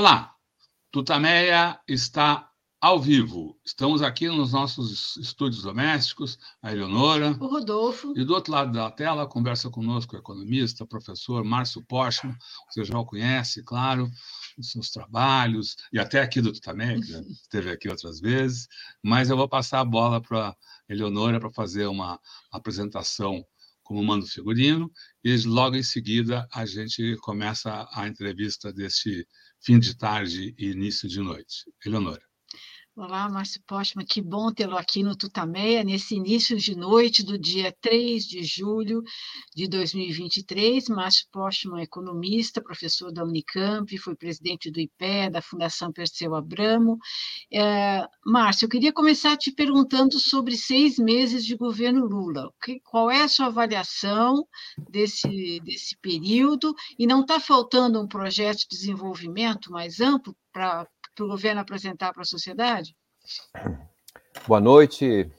Olá, Tutameia está ao vivo. Estamos aqui nos nossos estúdios domésticos, a Eleonora. O Rodolfo. E do outro lado da tela, conversa conosco o economista, professor Márcio Postman, você já o conhece, claro, os seus trabalhos, e até aqui do Tutameia, que já esteve aqui outras vezes. Mas eu vou passar a bola para a Eleonora para fazer uma apresentação como mando figurino, e logo em seguida a gente começa a entrevista deste fim de tarde e início de noite. Eleonora. Olá, Márcio Postman, que bom tê-lo aqui no Tutameia, nesse início de noite do dia 3 de julho de 2023. Márcio Postman, economista, professor da Unicamp, foi presidente do IPE, da Fundação Perseu Abramo. É, Márcio, eu queria começar te perguntando sobre seis meses de governo Lula. qual é a sua avaliação desse, desse período? E não está faltando um projeto de desenvolvimento mais amplo para para o governo apresentar para a sociedade? Boa noite,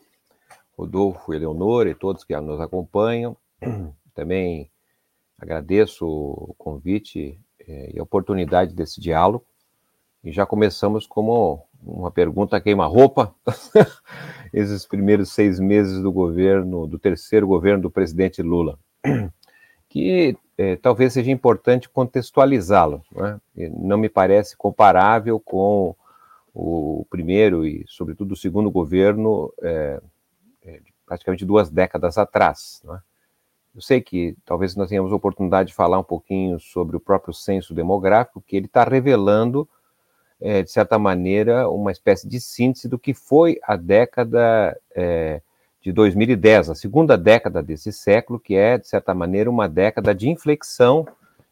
Rodolfo, Eleonora e todos que nos acompanham. Também agradeço o convite eh, e a oportunidade desse diálogo. E já começamos como uma pergunta queima-roupa. Esses primeiros seis meses do governo, do terceiro governo do presidente Lula, que é, talvez seja importante contextualizá-lo. Né? Não me parece comparável com o primeiro e, sobretudo, o segundo governo, é, é, praticamente duas décadas atrás. Né? Eu sei que talvez nós tenhamos oportunidade de falar um pouquinho sobre o próprio censo demográfico, que ele está revelando, é, de certa maneira, uma espécie de síntese do que foi a década é, de 2010, a segunda década desse século, que é, de certa maneira, uma década de inflexão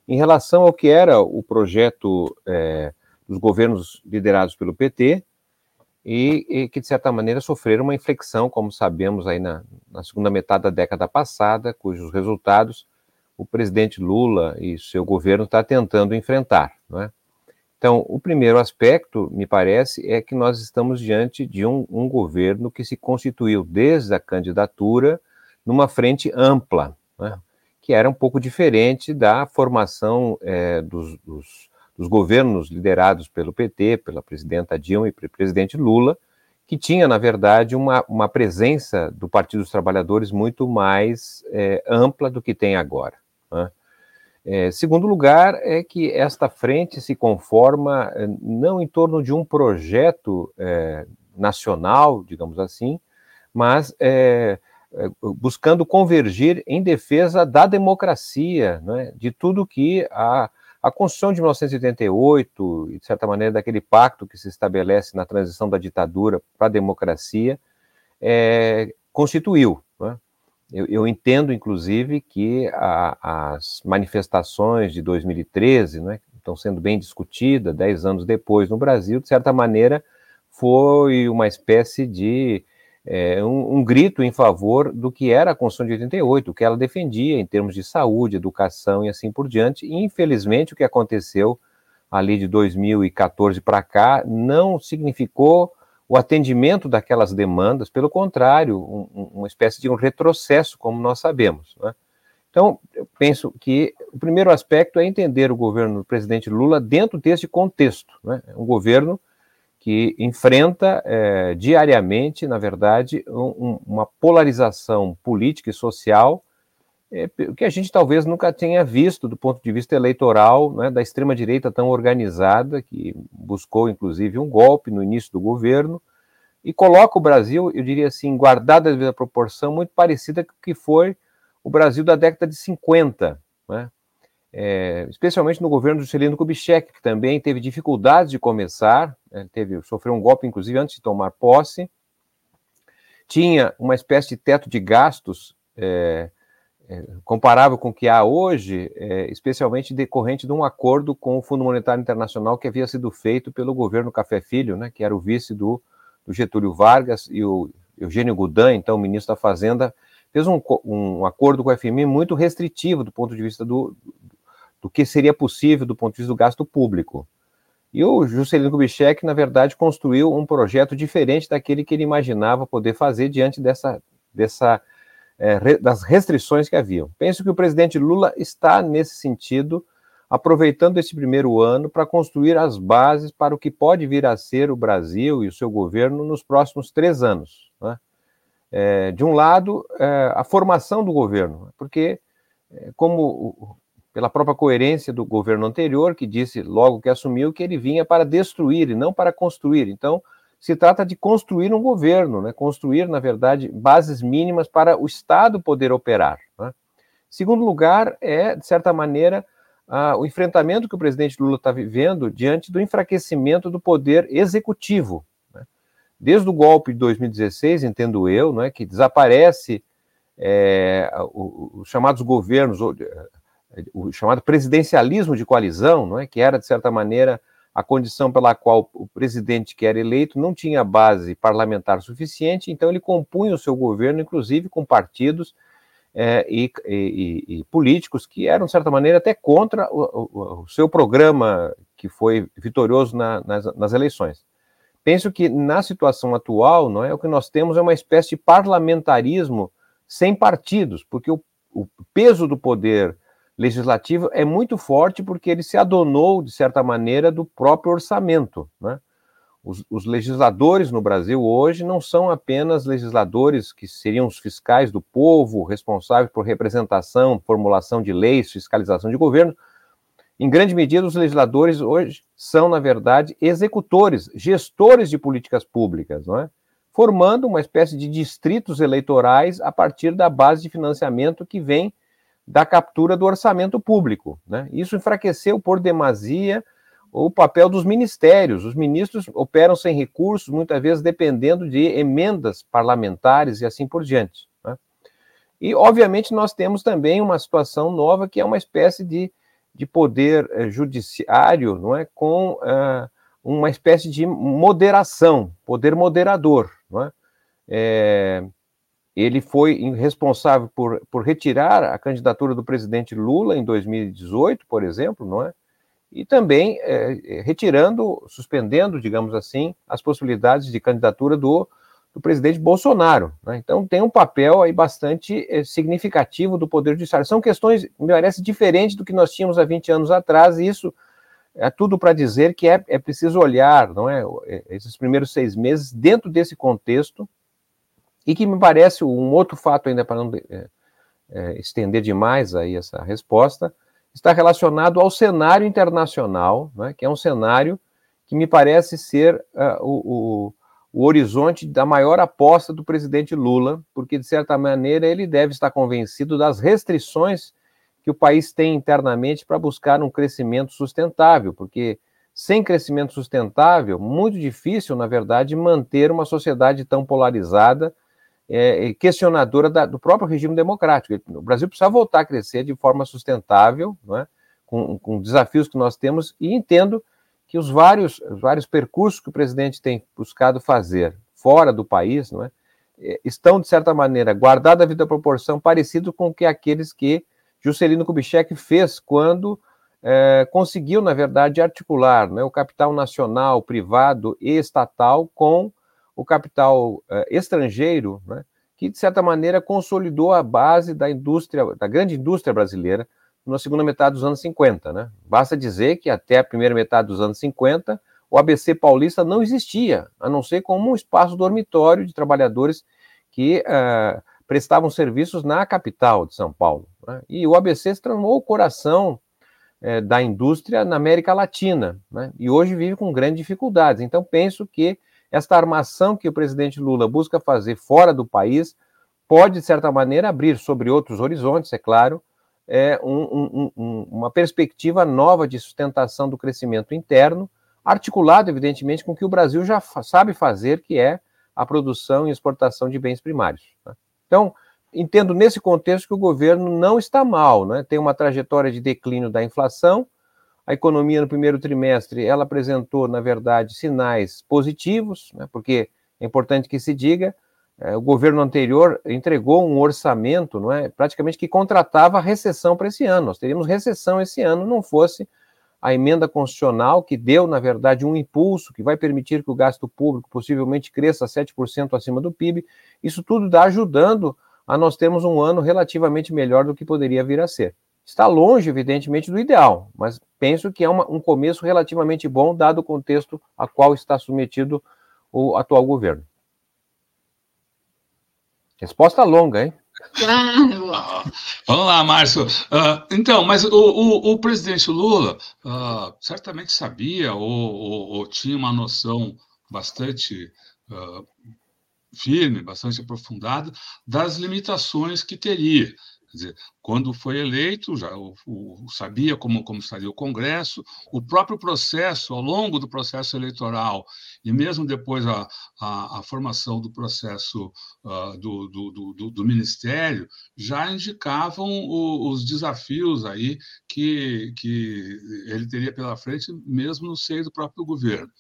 em relação ao que era o projeto é, dos governos liderados pelo PT e, e, que, de certa maneira, sofreram uma inflexão, como sabemos, aí na, na segunda metade da década passada, cujos resultados o presidente Lula e seu governo está tentando enfrentar. Não é? Então, o primeiro aspecto, me parece, é que nós estamos diante de um, um governo que se constituiu desde a candidatura numa frente ampla, né, que era um pouco diferente da formação é, dos, dos, dos, governos liderados pelo PT, pela presidenta Dilma e pelo presidente Lula, que tinha, na verdade, uma, uma presença do Partido dos Trabalhadores muito mais é, ampla do que tem agora. Né. É, segundo lugar, é que esta frente se conforma é, não em torno de um projeto é, nacional, digamos assim, mas é, é buscando convergir em defesa da democracia, né, de tudo que a, a Constituição de 1988, e de certa maneira daquele pacto que se estabelece na transição da ditadura para a democracia, é, constituiu. Eu, eu, entendo, inclusive, que a, as manifestações de 2013, né, estão sendo bem discutidas, dez anos depois no Brasil, de certa maneira, foi uma espécie de é, um, um, grito em favor do que era a Constituição de 88, o que ela defendia em termos de saúde, educação e assim por diante. E, infelizmente, o que aconteceu ali de 2014 para cá não significou o atendimento daquelas demandas, pelo contrário, um, uma espécie de um retrocesso, como nós sabemos. Né? Então, eu penso que o primeiro aspecto é entender o governo do presidente Lula dentro desse contexto. Né? É um governo que enfrenta é, diariamente, na verdade, um, uma polarização política e social é, que a gente talvez nunca tenha visto do ponto de vista eleitoral né, da extrema-direita tão organizada, que buscou, inclusive, um golpe no início do governo, e coloca o Brasil, eu diria assim, guardada a proporção, muito parecida com o que foi o Brasil da década de 50, né? É, especialmente no governo do Juscelino Kubitschek, que também teve dificuldades de começar, né, teve, sofreu um golpe, inclusive, antes de tomar posse, tinha uma espécie de teto de gastos é, comparável com o que há hoje, é, especialmente decorrente de um acordo com o Fundo Monetário Internacional que havia sido feito pelo governo Café Filho, né, que era o vice do, do Getúlio Vargas, e o Eugênio Goudin, então ministro da Fazenda, fez um, um acordo com o FMI muito restritivo do ponto de vista do, do que seria possível do ponto de vista do gasto público. E o Juscelino Kubitschek, na verdade, construiu um projeto diferente daquele que ele imaginava poder fazer diante dessa, dessa é, das restrições que haviam. Penso que o presidente Lula está, nesse sentido, aproveitando esse primeiro ano para construir as bases para o que pode vir a ser o Brasil e o seu governo nos próximos três anos. Né? É, de um lado, é, a formação do governo, porque, é, como pela própria coerência do governo anterior, que disse logo que assumiu que ele vinha para destruir e não para construir. Então, se trata de construir um governo, né? construir, na verdade, bases mínimas para o Estado poder operar. Né? Segundo lugar, é, de certa maneira, o enfrentamento que o presidente Lula está vivendo diante do enfraquecimento do poder executivo. Né? Desde o golpe de 2016, entendo eu, né, que desaparece é, os chamados governos, o chamado presidencialismo de coalizão, não é? que era, de certa maneira, a condição pela qual o presidente que era eleito não tinha base parlamentar suficiente, então ele compunha o seu governo, inclusive com partidos é, e, e, e, políticos que eram, de certa maneira, até contra o, o, o seu programa que foi vitorioso na, nas, nas, eleições. Penso que na situação atual, não é o que nós temos é uma espécie de parlamentarismo sem partidos, porque o, o peso do poder legislativo é muito forte porque ele se adonou, de certa maneira, do próprio orçamento. Né? Os, os, legisladores no Brasil hoje não são apenas legisladores que seriam os fiscais do povo, responsáveis por representação, formulação de leis, fiscalização de governo. Em grande medida, os legisladores hoje são, na verdade, executores, gestores de políticas públicas, não é? formando uma espécie de distritos eleitorais a partir da base de financiamento que vem da captura do orçamento público. Né? Isso enfraqueceu por demasia o papel dos ministérios. Os ministros operam sem recursos, muitas vezes dependendo de emendas parlamentares e assim por diante. Né? E, obviamente, nós temos também uma situação nova que é uma espécie de, de poder eh, judiciário não é? com uh, uma espécie de moderação, poder moderador. Não é? É, ele foi responsável por, por retirar a candidatura do presidente Lula em 2018, por exemplo, não é? E também é, retirando, suspendendo, digamos assim, as possibilidades de candidatura do, do presidente Bolsonaro. Né? Então tem um papel aí bastante é, significativo do Poder Judiciário. São questões, me parece, diferentes do que nós tínhamos há 20 anos atrás, e isso é tudo para dizer que é, é preciso olhar, não é, esses primeiros seis meses dentro desse contexto e que me parece um outro fato, ainda para não é, é, estender demais aí essa resposta, está relacionado ao cenário internacional, né, que é um cenário que me parece ser uh, o, o, o, horizonte da maior aposta do presidente Lula, porque, de certa maneira, ele deve estar convencido das restrições que o país tem internamente para buscar um crescimento sustentável, porque sem crescimento sustentável, muito difícil, na verdade, manter uma sociedade tão polarizada é, questionadora da, do próprio regime democrático. O Brasil precisa voltar a crescer de forma sustentável, é? com, com desafios que nós temos, e entendo que os vários, os vários percursos que o presidente tem buscado fazer fora do país é, é estão, de certa maneira, guardados a vida proporção parecido com que aqueles que Juscelino Kubitschek fez quando é, conseguiu, na verdade, articular é, o capital nacional, privado e estatal com o capital uh, estrangeiro, né, que de certa maneira consolidou a base da indústria, da grande indústria brasileira na segunda metade dos anos 50. Né? Basta dizer que até a primeira metade dos anos 50 o ABC paulista não existia, a não ser como um espaço dormitório de trabalhadores que uh, prestavam serviços na capital de São Paulo. Né? E o ABC se transformou o coração uh, da indústria na América Latina, né? e hoje vive com grandes dificuldades. Então, penso que esta armação que o presidente Lula busca fazer fora do país pode, de certa maneira, abrir sobre outros horizontes, é claro, é, um, um, uma perspectiva nova de sustentação do crescimento interno, articulado, evidentemente, com o que o Brasil já sabe fazer, que é a produção e exportação de bens primários. Né? Então, entendo nesse contexto que o governo não está mal, né? tem uma trajetória de declínio da inflação, a economia no primeiro trimestre, ela apresentou, na verdade, sinais positivos, né, porque é importante que se diga, é, o governo anterior entregou um orçamento, não é, praticamente que contratava a recessão para esse ano. Nós teríamos recessão esse ano, não fosse a emenda constitucional que deu, na verdade, um impulso que vai permitir que o gasto público possivelmente cresça 7% acima do PIB. Isso tudo está ajudando a nós termos um ano relativamente melhor do que poderia vir a ser. Está longe, evidentemente, do ideal, mas penso que é uma, um começo relativamente bom, dado o contexto a qual está submetido o atual governo. Resposta longa, hein? Claro. vamos lá, Márcio. Uh, então, mas o, o, o presidente Lula uh, certamente sabia ou, ou, ou, tinha uma noção bastante uh, firme, bastante aprofundada das limitações que teria. Quer dizer, quando foi eleito, já o, o, sabia como, como estaria o Congresso, o próprio processo, ao longo do processo eleitoral, e mesmo depois a, a, a formação do processo uh, do, do, do, do, Ministério, já indicavam o, os desafios aí que, que ele teria pela frente, mesmo no seio do próprio governo.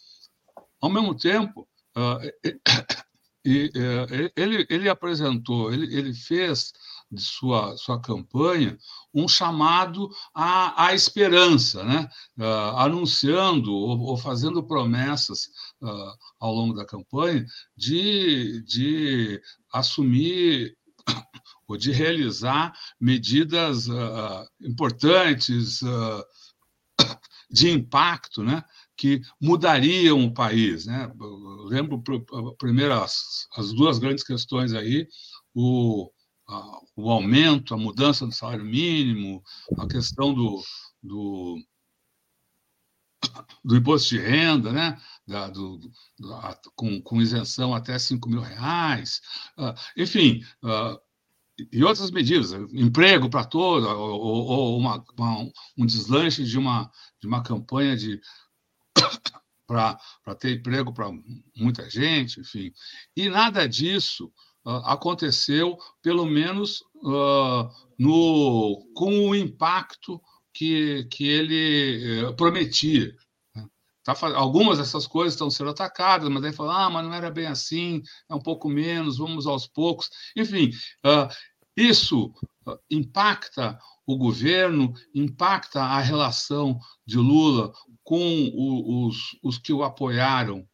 Ao mesmo tempo, uh, ele, ele apresentou, ele, ele fez de sua, sua campanha um chamado à, à esperança, né? Uh, anunciando ou, ou, fazendo promessas uh, ao longo da campanha de, de assumir ou de realizar medidas uh, importantes de impacto, né? que mudariam o país. Né? Lembro primeiro as, as duas grandes questões aí, o, o aumento, a mudança do salário mínimo, a questão do, do, do imposto de renda, né? Da, do, do, com, com, isenção até 5 mil reais, uh, enfim, uh, e outras medidas, emprego para todos, ou, ou uma, uma, um deslanche de uma, de uma campanha de para ter emprego para muita gente, enfim. E nada disso aconteceu, pelo menos uh, no, com o impacto que, que ele uh, prometia. Né? Tá, algumas dessas coisas estão sendo atacadas, mas aí fala, ah, mas não era bem assim, é um pouco menos, vamos aos poucos. Enfim, uh, isso impacta o governo, impacta a relação de Lula com os, os que o apoiaram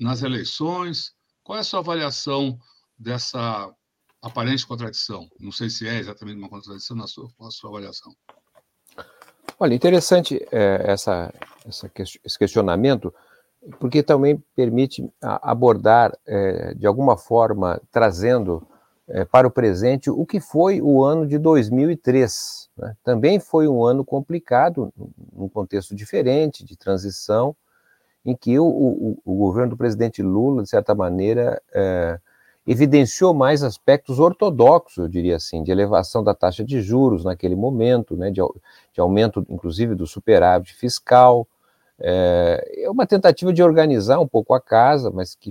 nas eleições. Qual é a sua avaliação dessa aparente contradição. Não sei se é exatamente uma contradição na sua, na sua avaliação. Olha, interessante é, essa, essa, esse questionamento, porque também permite abordar, é, de alguma forma, trazendo é, para o presente o que foi o ano de 2003. Né? Também foi um ano complicado, num contexto diferente, de transição, em que o, o, o governo do presidente Lula, de certa maneira, é, evidenciou mais aspectos ortodoxos, eu diria assim, de elevação da taxa de juros naquele momento, né, de, de aumento, inclusive, do superávit fiscal. É, é uma tentativa de organizar um pouco a casa, mas que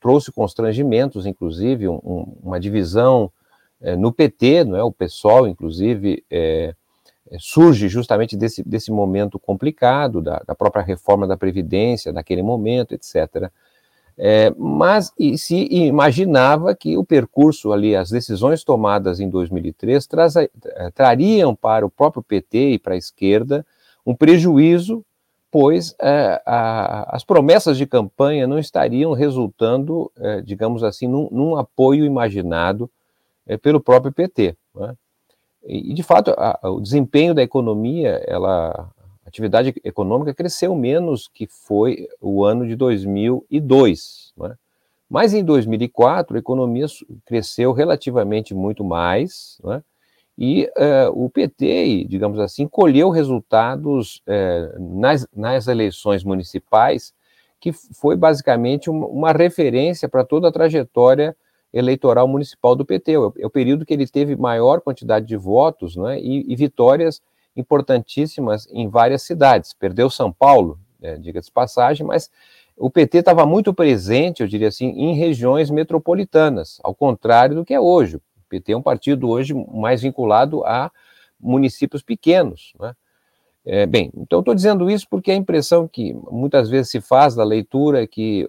trouxe constrangimentos, inclusive, um, um, uma divisão é, no PT, não é? o PSOL, inclusive, é, é, surge justamente desse, desse momento complicado, da, da própria reforma da Previdência, daquele momento, etc. É, mas se imaginava que o percurso ali, as decisões tomadas em 2003 traza, é, trariam para o próprio PT e para a esquerda um prejuízo, pois é, a, as promessas de campanha não estariam resultando, é, digamos assim, num, num, apoio imaginado pelo próprio PT. Né? E, de fato, a, o desempenho da economia, ela atividade econômica cresceu menos que foi o ano de 2002. Né? Mas em 2004, a economia cresceu relativamente muito mais, né? e uh, o PT, digamos assim, colheu resultados uh, nas, nas eleições municipais, que foi basicamente uma, uma referência para toda a trajetória eleitoral municipal do PT. É o, é o período que ele teve maior quantidade de votos né, e, e vitórias importantíssimas em várias cidades. Perdeu São Paulo, é, diga-se passagem, mas o PT estava muito presente, eu diria assim, em regiões metropolitanas, ao contrário do que é hoje. O PT é um partido hoje mais vinculado a municípios pequenos, né? É, bem, então estou dizendo isso porque a impressão que muitas vezes se faz da leitura é que,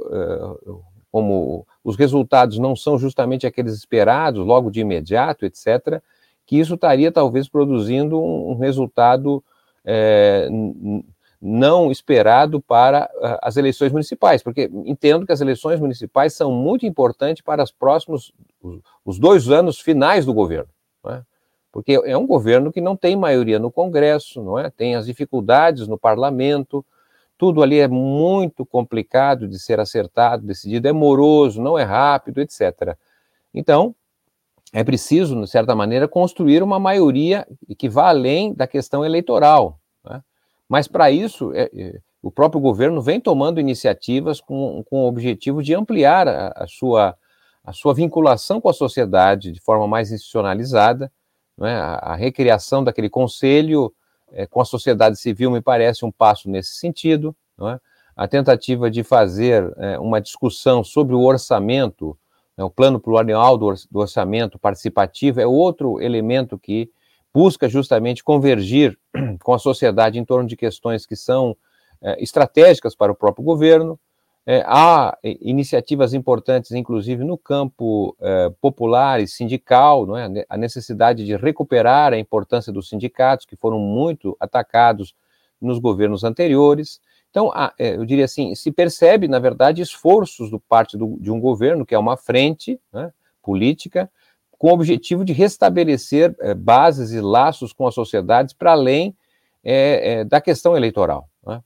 como os resultados não são justamente aqueles esperados, logo de imediato, etc., que isso estaria talvez produzindo um, resultado é, não esperado para as eleições municipais, porque entendo que as eleições municipais são muito importantes para os próximos, os dois anos finais do governo, né? porque é um governo que não tem maioria no Congresso, não é? Tem as dificuldades no parlamento, tudo ali é muito complicado de ser acertado, decidido, é moroso, não é rápido, etc. Então, é preciso, de certa maneira, construir uma maioria que vá além da questão eleitoral. Né? Mas, para isso, é, é, o próprio governo vem tomando iniciativas com, com o objetivo de ampliar a, a, sua, a sua vinculação com a sociedade de forma mais institucionalizada. Né? A, a recriação daquele conselho é, com a sociedade civil me parece um passo nesse sentido. É? A tentativa de fazer é, uma discussão sobre o orçamento, o plano plurianual do, orçamento participativo, é outro elemento que busca justamente convergir com a sociedade em torno de questões que são é, estratégicas para o próprio governo. É, há iniciativas importantes, inclusive no campo é, popular e sindical, não é? a necessidade de recuperar a importância dos sindicatos, que foram muito atacados nos governos anteriores. Então, é, eu diria assim, se percebe, na verdade, esforços do parte do, de um governo, que é uma frente né, política, com o objetivo de restabelecer é, bases e laços com as sociedades para além é, é, da questão eleitoral. Né?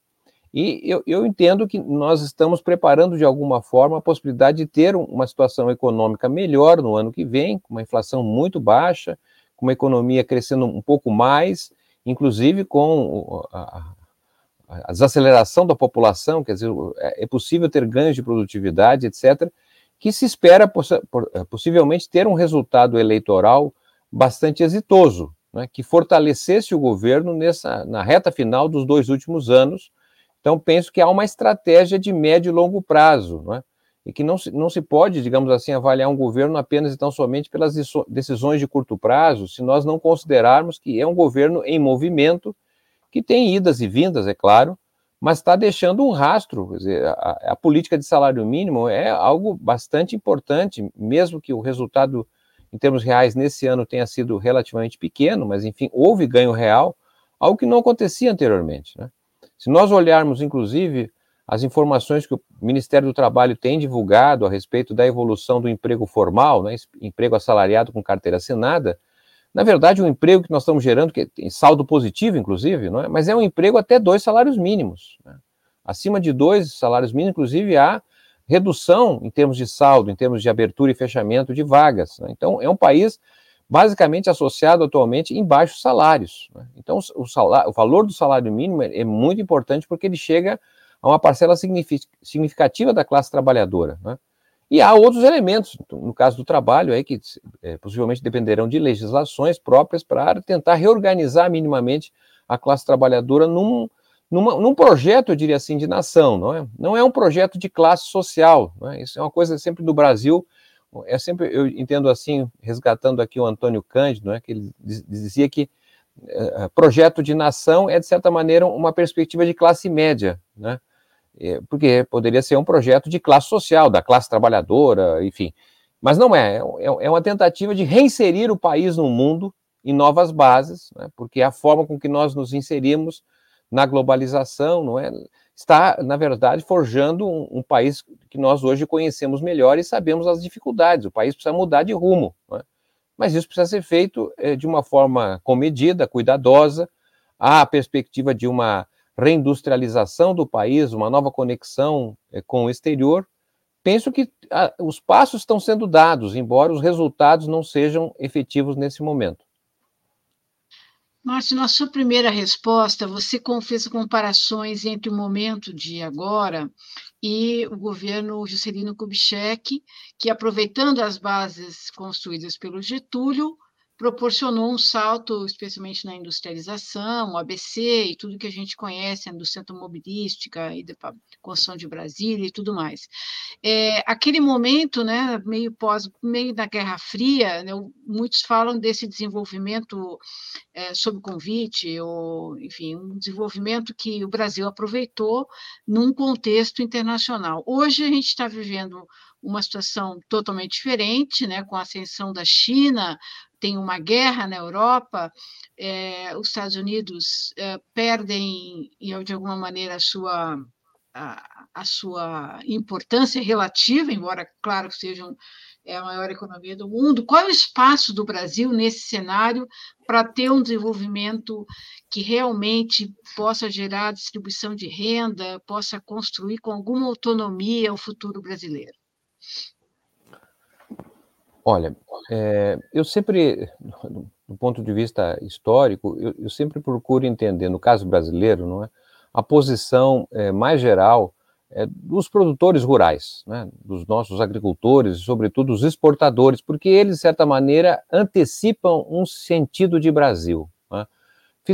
E eu, eu, entendo que nós estamos preparando de alguma forma a possibilidade de ter uma situação econômica melhor no ano que vem, com uma inflação muito baixa, com uma economia crescendo um pouco mais, inclusive com a, a desaceleração da população, quer dizer, é, é possível ter ganhos de produtividade, etc., que se espera é, possivelmente ter um resultado eleitoral bastante exitoso, né, que fortalecesse o governo nessa, na reta final dos dois últimos anos, então, penso que há uma estratégia de médio e longo prazo, não é? e que não se, não se pode, digamos assim, avaliar um governo apenas e tão somente pelas decisões de curto prazo, se nós não considerarmos que é um governo em movimento, que tem idas e vindas, é claro, mas está deixando um rastro. Dizer, a, a, política de salário mínimo é algo bastante importante, mesmo que o resultado em termos reais nesse ano tenha sido relativamente pequeno, mas enfim, houve ganho real, algo que não acontecia anteriormente. Né? Se nós olharmos, inclusive, as informações que o Ministério do Trabalho tem divulgado a respeito da evolução do emprego formal, né, emprego assalariado com carteira assinada, na verdade, o emprego que nós estamos gerando, que tem saldo positivo, inclusive, não é? mas é um emprego até dois salários mínimos. Né? Acima de dois salários mínimos, inclusive, há redução em termos de saldo, em termos de abertura e fechamento de vagas. Né? Então, é um país basicamente associado atualmente em baixos salários. Né? Então, o, salário, o, valor do salário mínimo é, é, muito importante porque ele chega a uma parcela significativa da classe trabalhadora. Né? E há outros elementos, no caso do trabalho, aí, que é, possivelmente dependerão de legislações próprias para tentar reorganizar minimamente a classe trabalhadora num, numa, num projeto, eu diria assim, de nação. Não é, não é um projeto de classe social. É? Isso é uma coisa sempre do Brasil é sempre, eu entendo assim, resgatando aqui o Antônio Cândido, né, que ele dizia que é, projeto de nação é, de certa maneira, uma perspectiva de classe média, né, é, porque poderia ser um projeto de classe social, da classe trabalhadora, enfim, mas não é, é, é uma tentativa de reinserir o país no mundo em novas bases, né, porque a forma com que nós nos inserimos na globalização, não é, está, na verdade, forjando um, um, país que nós hoje conhecemos melhor e sabemos as dificuldades. O país precisa mudar de rumo, é? mas isso precisa ser feito é, de uma forma comedida, cuidadosa. Há a perspectiva de uma reindustrialização do país, uma nova conexão é, com o exterior. Penso que a, os passos estão sendo dados, embora os resultados não sejam efetivos nesse momento. Márcio, na sua primeira resposta, você fez comparações entre o momento de agora e o governo Juscelino Kubitschek, que, aproveitando as bases construídas pelo Getúlio, proporcionou um salto, especialmente na industrialização, ABC e tudo que a gente conhece, a indústria automobilística e da construção de Brasília e tudo mais. É, aquele momento, né, meio pós, meio da Guerra Fria, né, muitos falam desse desenvolvimento é, sob convite, ou, enfim, um desenvolvimento que o Brasil aproveitou num contexto internacional. Hoje a gente está vivendo uma situação totalmente diferente, né, com a ascensão da China, tem uma guerra na Europa, é, os Estados Unidos é, perdem, de alguma maneira, a sua a, a sua importância relativa, embora, claro, seja um, é a maior economia do mundo. Qual é o espaço do Brasil nesse cenário para ter um desenvolvimento que realmente possa gerar distribuição de renda, possa construir com alguma autonomia o futuro brasileiro? Olha, é, eu sempre, do ponto de vista histórico, eu, eu, sempre procuro entender, no caso brasileiro, não é, a posição é, mais geral é, dos produtores rurais, né, dos nossos agricultores e, sobretudo, dos exportadores, porque eles, de certa maneira, antecipam um sentido de Brasil. Né.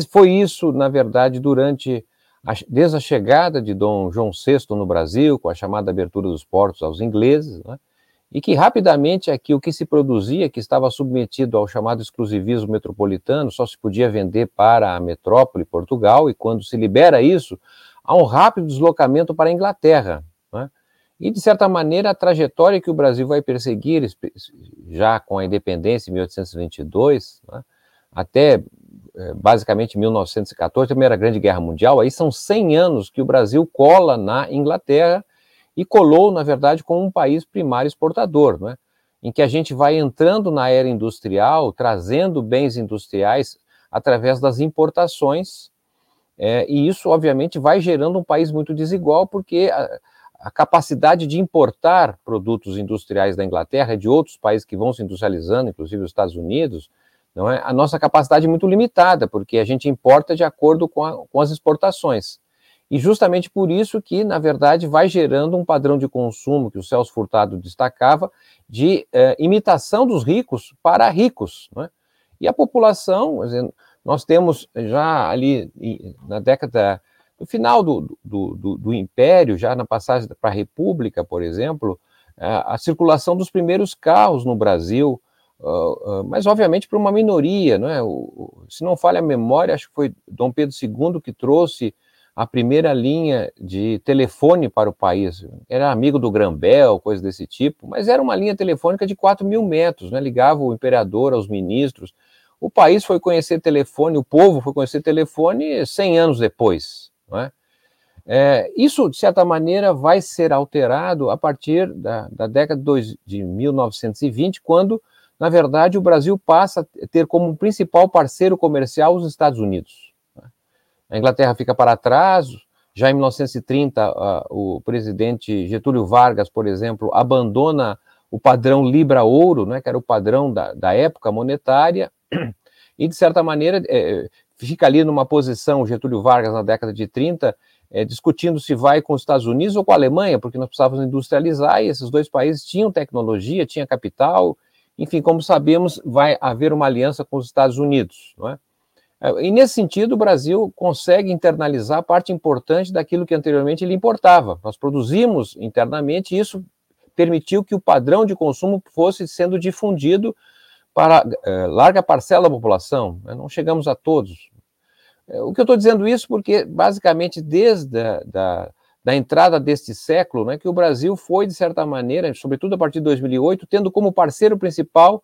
Foi isso, na verdade, durante a, desde a chegada de Dom João VI no Brasil, com a chamada abertura dos portos aos ingleses, né, e que rapidamente aqui o que se produzia, que estava submetido ao chamado exclusivismo metropolitano, só se podia vender para a metrópole Portugal, e quando se libera isso, há um rápido deslocamento para a Inglaterra. Né? E, de certa maneira, a trajetória que o Brasil vai perseguir, já com a independência em 1822, né? até eh, basicamente 1914, a Primeira Grande Guerra Mundial, aí são 100 anos que o Brasil cola na Inglaterra e colou, na verdade, como um país primário exportador, né? em que a gente vai entrando na era industrial, trazendo bens industriais através das importações é, e isso, obviamente, vai gerando um país muito desigual, porque a, a, capacidade de importar produtos industriais da Inglaterra e de outros países que vão se industrializando, inclusive os Estados Unidos, não é? a nossa capacidade é muito limitada, porque a gente importa de acordo com, a, com as exportações. E justamente por isso que, na verdade, vai gerando um padrão de consumo que o Celso Furtado destacava, de eh, imitação dos ricos para ricos. Não é? E a população, nós temos já ali na década, no final do, do, do, do Império, já na passagem para a República, por exemplo, a circulação dos primeiros carros no Brasil, mas obviamente para uma minoria, não é? Se não falha a memória, acho que foi Dom Pedro II que trouxe a primeira linha de telefone para o país. Era amigo do Grambel, coisa desse tipo, mas era uma linha telefônica de 4 mil metros, né? ligava o imperador aos ministros. O país foi conhecer telefone, o povo foi conhecer telefone 100 anos depois. Não é? É, isso, de certa maneira, vai ser alterado a partir da, da década de 1920, quando, na verdade, o Brasil passa a ter como principal parceiro comercial os Estados Unidos. A Inglaterra fica para trás, já em 1930, uh, o presidente Getúlio Vargas, por exemplo, abandona o padrão Libra-Ouro, né, que era o padrão da, da época monetária, e, de certa maneira, é, fica ali numa posição, Getúlio Vargas, na década de 30, é, discutindo se vai com os Estados Unidos ou com a Alemanha, porque nós precisávamos industrializar e esses dois países tinham tecnologia, tinham capital, enfim, como sabemos, vai haver uma aliança com os Estados Unidos, não é? É? E nesse sentido, o Brasil consegue internalizar parte importante daquilo que anteriormente ele importava. Nós produzimos internamente e isso permitiu que o padrão de consumo fosse sendo difundido para é, larga parcela da população, né? não chegamos a todos. É, o que eu estou dizendo isso porque, basicamente, desde a da, da entrada deste século, né, que o Brasil foi, de certa maneira, sobretudo a partir de 2008, tendo como parceiro principal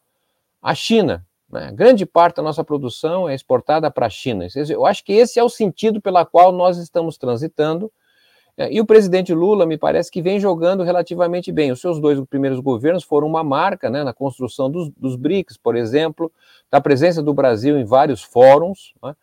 a China. Né? Grande parte da nossa produção é exportada para a China. Eu acho que esse é o sentido pela qual nós estamos transitando, é, e o presidente Lula, me parece que vem jogando relativamente bem. Os seus dois primeiros governos foram uma marca né, na construção dos, dos BRICS, por exemplo, da presença do Brasil em vários fóruns, né,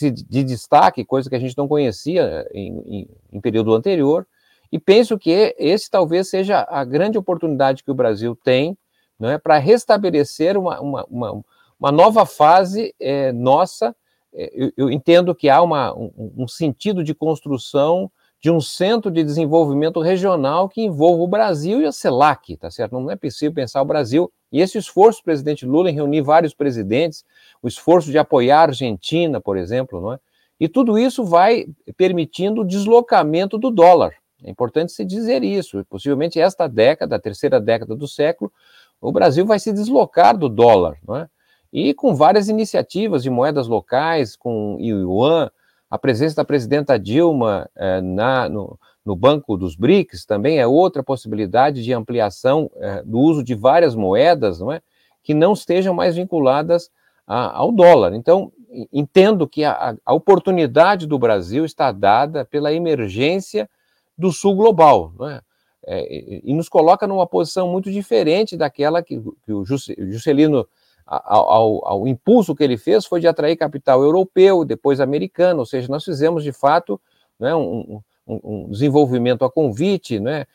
de destaque, coisa que a gente não conhecia em, em, em período anterior. E penso que esse talvez seja a grande oportunidade que o Brasil tem é, para restabelecer uma, uma, uma, uma, nova fase é, nossa. É, eu, eu, entendo que há uma, um, um sentido de construção de um centro de desenvolvimento regional que envolva o Brasil e a CELAC, tá certo? Não é possível pensar o Brasil. E esse esforço do presidente Lula em reunir vários presidentes, o esforço de apoiar a Argentina, por exemplo, não é? E tudo isso vai permitindo o deslocamento do dólar. É importante se dizer isso. Possivelmente esta década, a terceira década do século, o Brasil vai se deslocar do dólar, não é? E com várias iniciativas de moedas locais, com o yuan, a presença da presidenta Dilma eh, na, no, no, Banco dos BRICS também é outra possibilidade de ampliação eh, do uso de várias moedas, não é? Que não estejam mais vinculadas a, ao dólar. Então, entendo que a, a, oportunidade do Brasil está dada pela emergência do sul global, não é? É, e nos coloca numa posição muito diferente daquela que, que o Juscelino, ao, ao, impulso que ele fez, foi de atrair capital europeu, depois americano, ou seja, nós fizemos de fato né, um, um, um desenvolvimento a convite, né,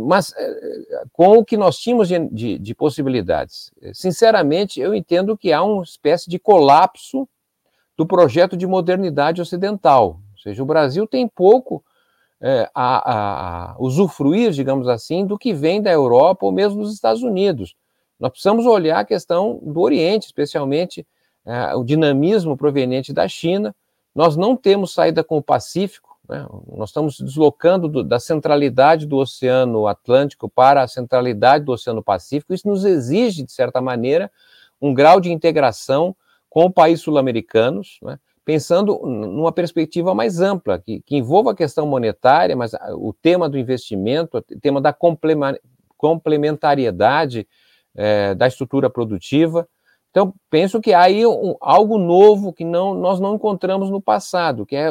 mas é, com o que nós tínhamos de, de, de, possibilidades. Sinceramente, eu entendo que há uma espécie de colapso do projeto de modernidade ocidental. Ou seja, o Brasil tem pouco é, a, a, usufruir, digamos assim, do que vem da Europa ou mesmo dos Estados Unidos. Nós precisamos olhar a questão do Oriente, especialmente é, o dinamismo proveniente da China. Nós não temos saída com o Pacífico, né? nós estamos deslocando do, da centralidade do Oceano Atlântico para a centralidade do Oceano Pacífico. Isso nos exige, de certa maneira, um grau de integração com países sul-americanos, né? pensando numa perspectiva mais ampla, que, que, envolva a questão monetária, mas o tema do investimento, o tema da complementariedade é, da estrutura produtiva. Então, penso que há aí um, algo novo que não, nós não encontramos no passado, que é,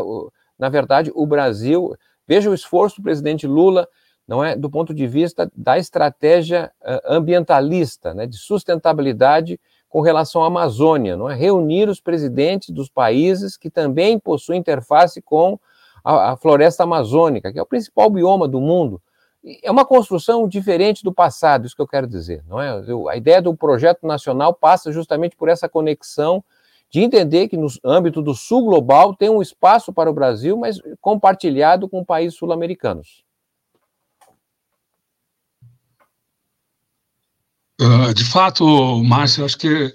na verdade, o Brasil. Veja o esforço do presidente Lula, não é, do ponto de vista da estratégia uh, ambientalista, né, de sustentabilidade com relação à Amazônia, não é? reunir os presidentes dos países que também possuem interface com a, a, floresta amazônica, que é o principal bioma do mundo. É uma construção diferente do passado, isso que eu quero dizer. Não é? A ideia do projeto nacional passa justamente por essa conexão de entender que no âmbito do sul global tem um espaço para o Brasil, mas compartilhado com países sul-americanos. Uh, de fato, Márcio, acho que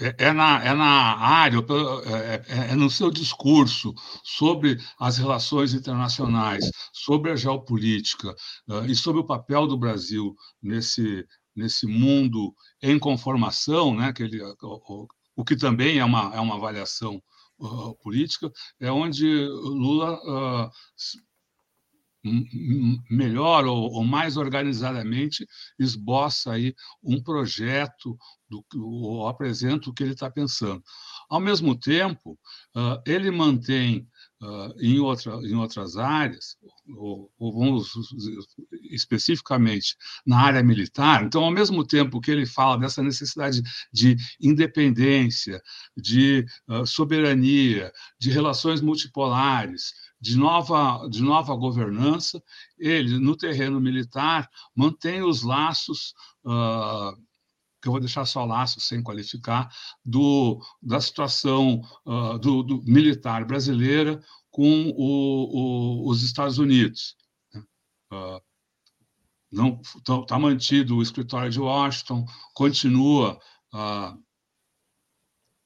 é, é, na, é na área, é, é, é, no seu discurso sobre as relações internacionais, sobre a geopolítica uh, e sobre o papel do Brasil nesse, nesse mundo em conformação, né, que ele, o, o que também é uma, é uma avaliação uh, política, é onde Lula melhor ou, ou, mais organizadamente esboça aí um projeto do, ou apresenta o que ele está pensando. Ao mesmo tempo, uh, ele mantém uh, em, outra, em outras áreas, ou, ou, vamos especificamente na área militar, então, ao mesmo tempo que ele fala dessa necessidade de independência, de uh, soberania, de relações multipolares, de nova, de nova governança, ele, no terreno militar, mantém os laços, uh, que eu vou deixar só laços sem qualificar, do, da situação uh, do, do, militar brasileira com o, o, os Estados Unidos. Uh, não está mantido o escritório de Washington, continua uh,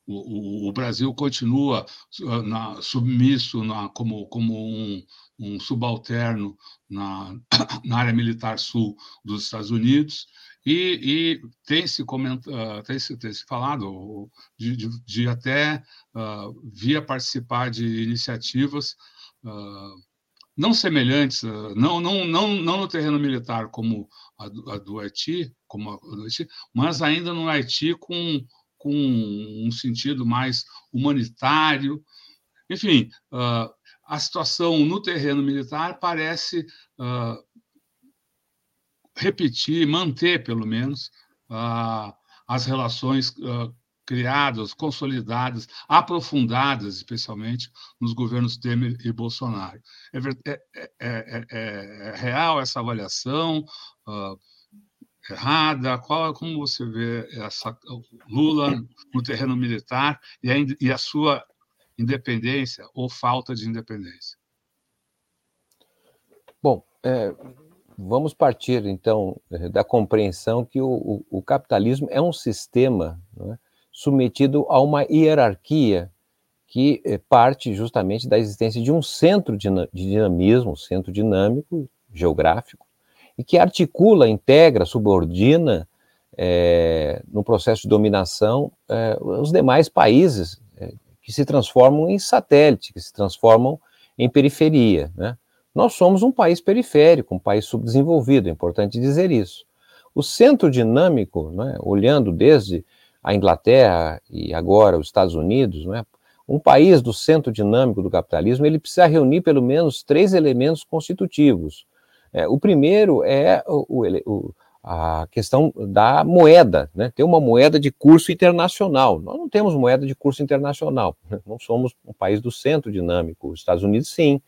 o, Brasil continua ah, na, submisso na, como, como um, um subalterno na, na, área militar sul dos Estados Unidos, e, e tem, se uh, tem, se, tem se falado de, de, de até uh, via participar de iniciativas uh, não semelhantes, não, não, não, não no terreno militar como a do, a do Haiti, como a do Haiti, mas ainda no Haiti com com um sentido mais humanitário. Enfim, uh, a situação no terreno militar parece uh, repetir, manter, pelo menos, uh, as relações criadas, consolidadas, aprofundadas, especialmente nos governos Temer e Bolsonaro. É, é, é, é, é real essa avaliação? Uh, errada? Qual, como você vê essa Lula no terreno militar e a, e a sua independência ou falta de independência? Bom, é, vamos partir então da compreensão que o, o, o capitalismo é um sistema é, submetido a uma hierarquia que é, parte justamente da existência de um centro de dinamismo, centro dinâmico geográfico, e que articula, integra, subordina é, no processo de dominação é, os demais países é, que se transformam em satélite, que se transformam em periferia. Né? Nós somos um país periférico, um país subdesenvolvido, é importante dizer isso. O centro dinâmico, né, olhando desde a Inglaterra e agora os Estados Unidos, né, um país do centro dinâmico do capitalismo, ele precisa reunir pelo menos três elementos constitutivos. É, o primeiro é o, o, a questão da moeda, né? ter uma moeda de curso internacional. Nós não temos moeda de curso internacional, não somos um país do centro dinâmico, os Estados Unidos sim,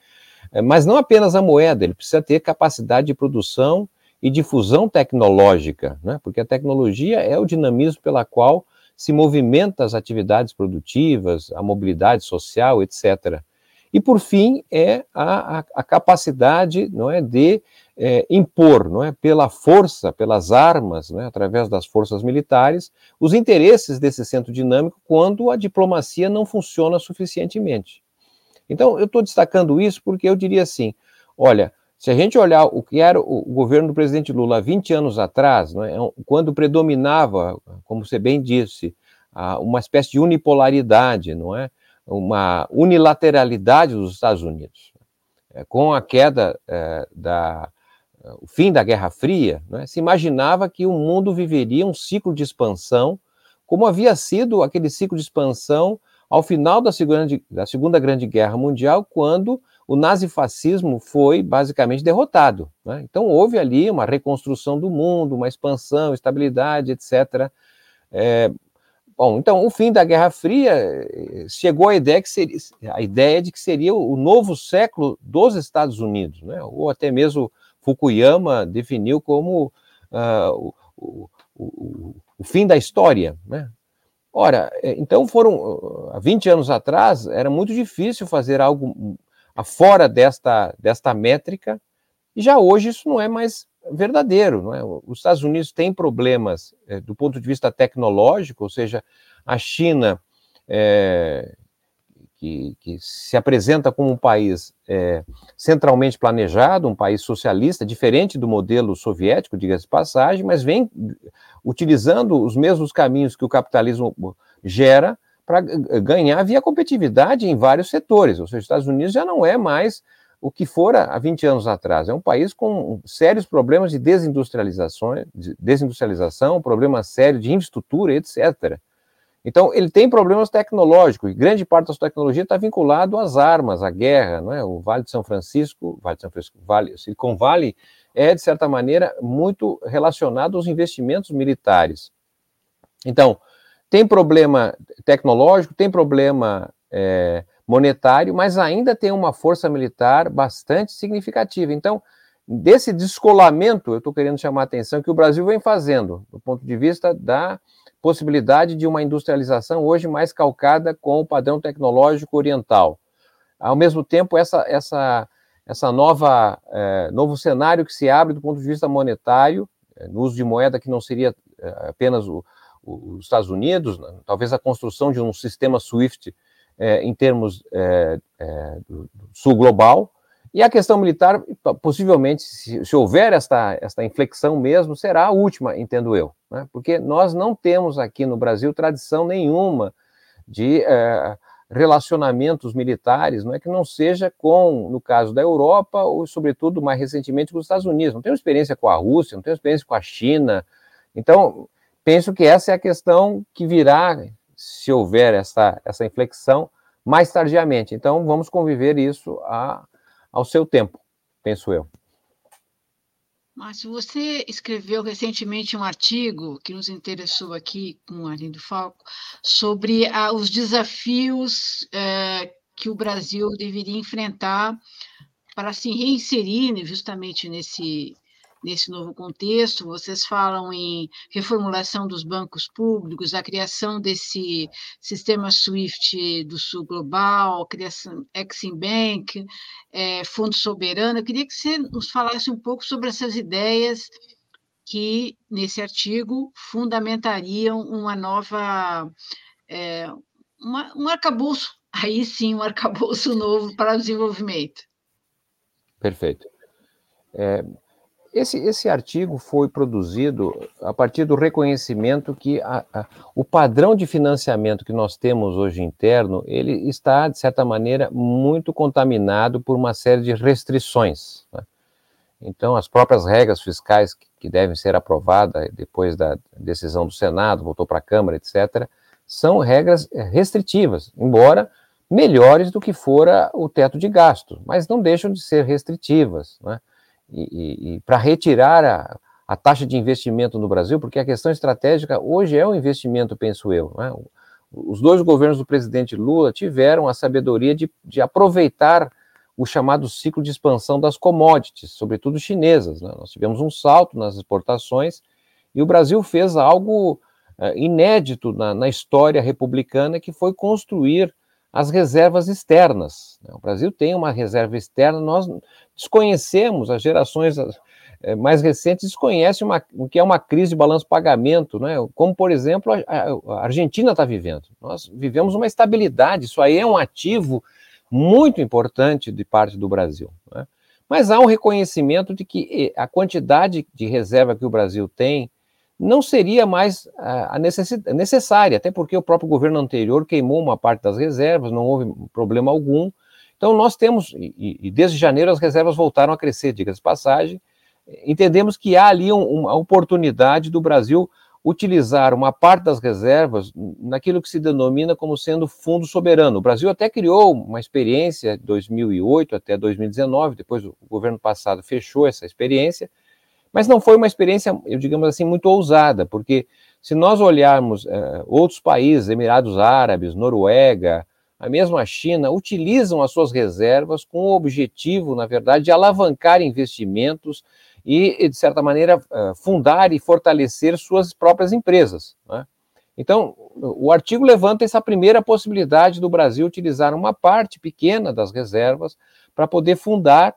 é, mas não apenas a moeda, ele precisa ter capacidade de produção e difusão tecnológica, né? porque a tecnologia é o dinamismo pela qual se movimenta as atividades produtivas, a mobilidade social, etc. E, por fim, é a, a, a capacidade não é, de é, impor, não é, pela força, pelas armas, é, através das forças militares, os interesses desse centro dinâmico quando a diplomacia não funciona suficientemente. Então, eu estou destacando isso porque eu diria assim: olha, se a gente olhar o que era o governo do presidente Lula 20 anos atrás, é, quando predominava, como você bem disse, uma espécie de unipolaridade, não é? Uma unilateralidade dos Estados Unidos. É, com a queda é, da, o fim da Guerra Fria, né, se imaginava que o mundo viveria um ciclo de expansão, como havia sido aquele ciclo de expansão ao final da Segunda, da segunda Grande Guerra Mundial, quando o nazifascismo foi basicamente derrotado. Né? Então houve ali uma reconstrução do mundo, uma expansão, estabilidade, etc. É, bom, então o fim da Guerra Fria eh, chegou à ideia que seria a ideia de que seria o novo século dos Estados Unidos, né? ou até mesmo Fukuyama definiu como uh, o, o, o, fim da história. Né? Ora, é, então foram, há 20 anos atrás, era muito difícil fazer algo fora desta, desta métrica, e já hoje isso não é mais verdadeiro. Não é? Os Estados Unidos têm problemas é, do ponto de vista tecnológico, ou seja, a China é, que, que se apresenta como um país é, centralmente planejado, um país socialista, diferente do modelo soviético, diga-se de passagem, mas vem utilizando os mesmos caminhos que o capitalismo gera para ganhar via competitividade em vários setores. Ou seja, os Estados Unidos já não é mais o que fora há 20 anos atrás. É um país com sérios problemas de desindustrialização, de desindustrialização, problemas sérios de infraestrutura, etc. Então, ele tem problemas tecnológicos, e grande parte da sua tecnologia está vinculado às armas, à guerra, não é? O Vale de São Francisco, Vale de São Francisco, vale, Silicon Valley é, de certa maneira, muito relacionado aos investimentos militares. Então, tem problema tecnológico, tem problema é, monetário, mas ainda tem uma força militar bastante significativa. Então, desse descolamento, eu estou querendo chamar a atenção que o Brasil vem fazendo, do ponto de vista da possibilidade de uma industrialização hoje mais calcada com o padrão tecnológico oriental. Ao mesmo tempo, essa, essa, essa nova é, novo cenário que se abre do ponto de vista monetário, é, no uso de moeda que não seria é, apenas o, o, os Estados Unidos, né, talvez a construção de um sistema SWIFT é, em termos é, é, do, sul global, e a questão militar, possivelmente, se, se, houver esta, esta inflexão mesmo, será a última, entendo eu. Né? Porque nós não temos aqui no Brasil tradição nenhuma de é, relacionamentos militares, não é que não seja com, no caso da Europa, ou sobretudo mais recentemente com os Estados Unidos. Não temos experiência com a Rússia, não temos experiência com a China. Então, penso que essa é a questão que virá, se houver essa, essa inflexão, mais tardiamente. Então, vamos conviver isso a ao seu tempo, penso eu. Márcio, você escreveu recentemente um artigo que nos interessou aqui com a Lindo Falco sobre ah, os desafios eh, que o Brasil deveria enfrentar para se reinserir justamente nesse nesse novo contexto. Vocês falam em reformulação dos bancos públicos, a criação desse sistema SWIFT do Sul Global, criação Exim Bank, é, Fundo Soberano. Eu queria que você nos falasse um pouco sobre essas ideias que, nesse artigo, fundamentariam uma nova. É, uma, um arcabouço, aí sim, um arcabouço novo para o desenvolvimento. Perfeito. É, esse, esse artigo foi produzido a partir do reconhecimento que a, a, o padrão de financiamento que nós temos hoje interno, ele está, de certa maneira, muito contaminado por uma série de restrições. Né? Então, as próprias regras fiscais que, que devem ser aprovadas depois da decisão do Senado, voltou para a Câmara, etc., são regras restritivas, embora melhores do que fora o teto de gasto, mas não deixam de ser restritivas. Né? E, e, para retirar a, a, taxa de investimento no Brasil, porque a questão estratégica hoje é o investimento, penso eu. Né? Os dois governos do presidente Lula tiveram a sabedoria de, de aproveitar o chamado ciclo de expansão das commodities, sobretudo chinesas. Né? Nós tivemos um salto nas exportações e o Brasil fez algo uh, inédito na, na, história republicana, que foi construir as reservas externas. Né? O Brasil tem uma reserva externa, nós desconhecemos, as gerações uh, mais recentes desconhecem uma, o que é uma crise de balanço-pagamento, né? como, por exemplo, a, Argentina está vivendo. Nós vivemos uma estabilidade, isso aí é um ativo muito importante de parte do Brasil. Né? Mas há um reconhecimento de que a quantidade de reserva que o Brasil tem não seria mais a necessária, até porque o próprio governo anterior queimou uma parte das reservas, não houve problema algum. Então, nós temos, e, e desde janeiro as reservas voltaram a crescer, diga-se passagem, entendemos que há ali um, uma oportunidade do Brasil utilizar uma parte das reservas naquilo que se denomina como sendo fundo soberano. O Brasil até criou uma experiência de 2008 até 2019, depois o governo passado fechou essa experiência, mas não foi uma experiência, eu digamos assim, muito ousada, porque se nós olharmos é, outros países, Emirados Árabes, Noruega, a mesma China, utilizam as suas reservas com o objetivo, na verdade, de alavancar investimentos, e, de certa maneira, eh, fundar e fortalecer suas próprias empresas. Né? Então, o artigo levanta essa primeira possibilidade do Brasil utilizar uma parte pequena das reservas para poder fundar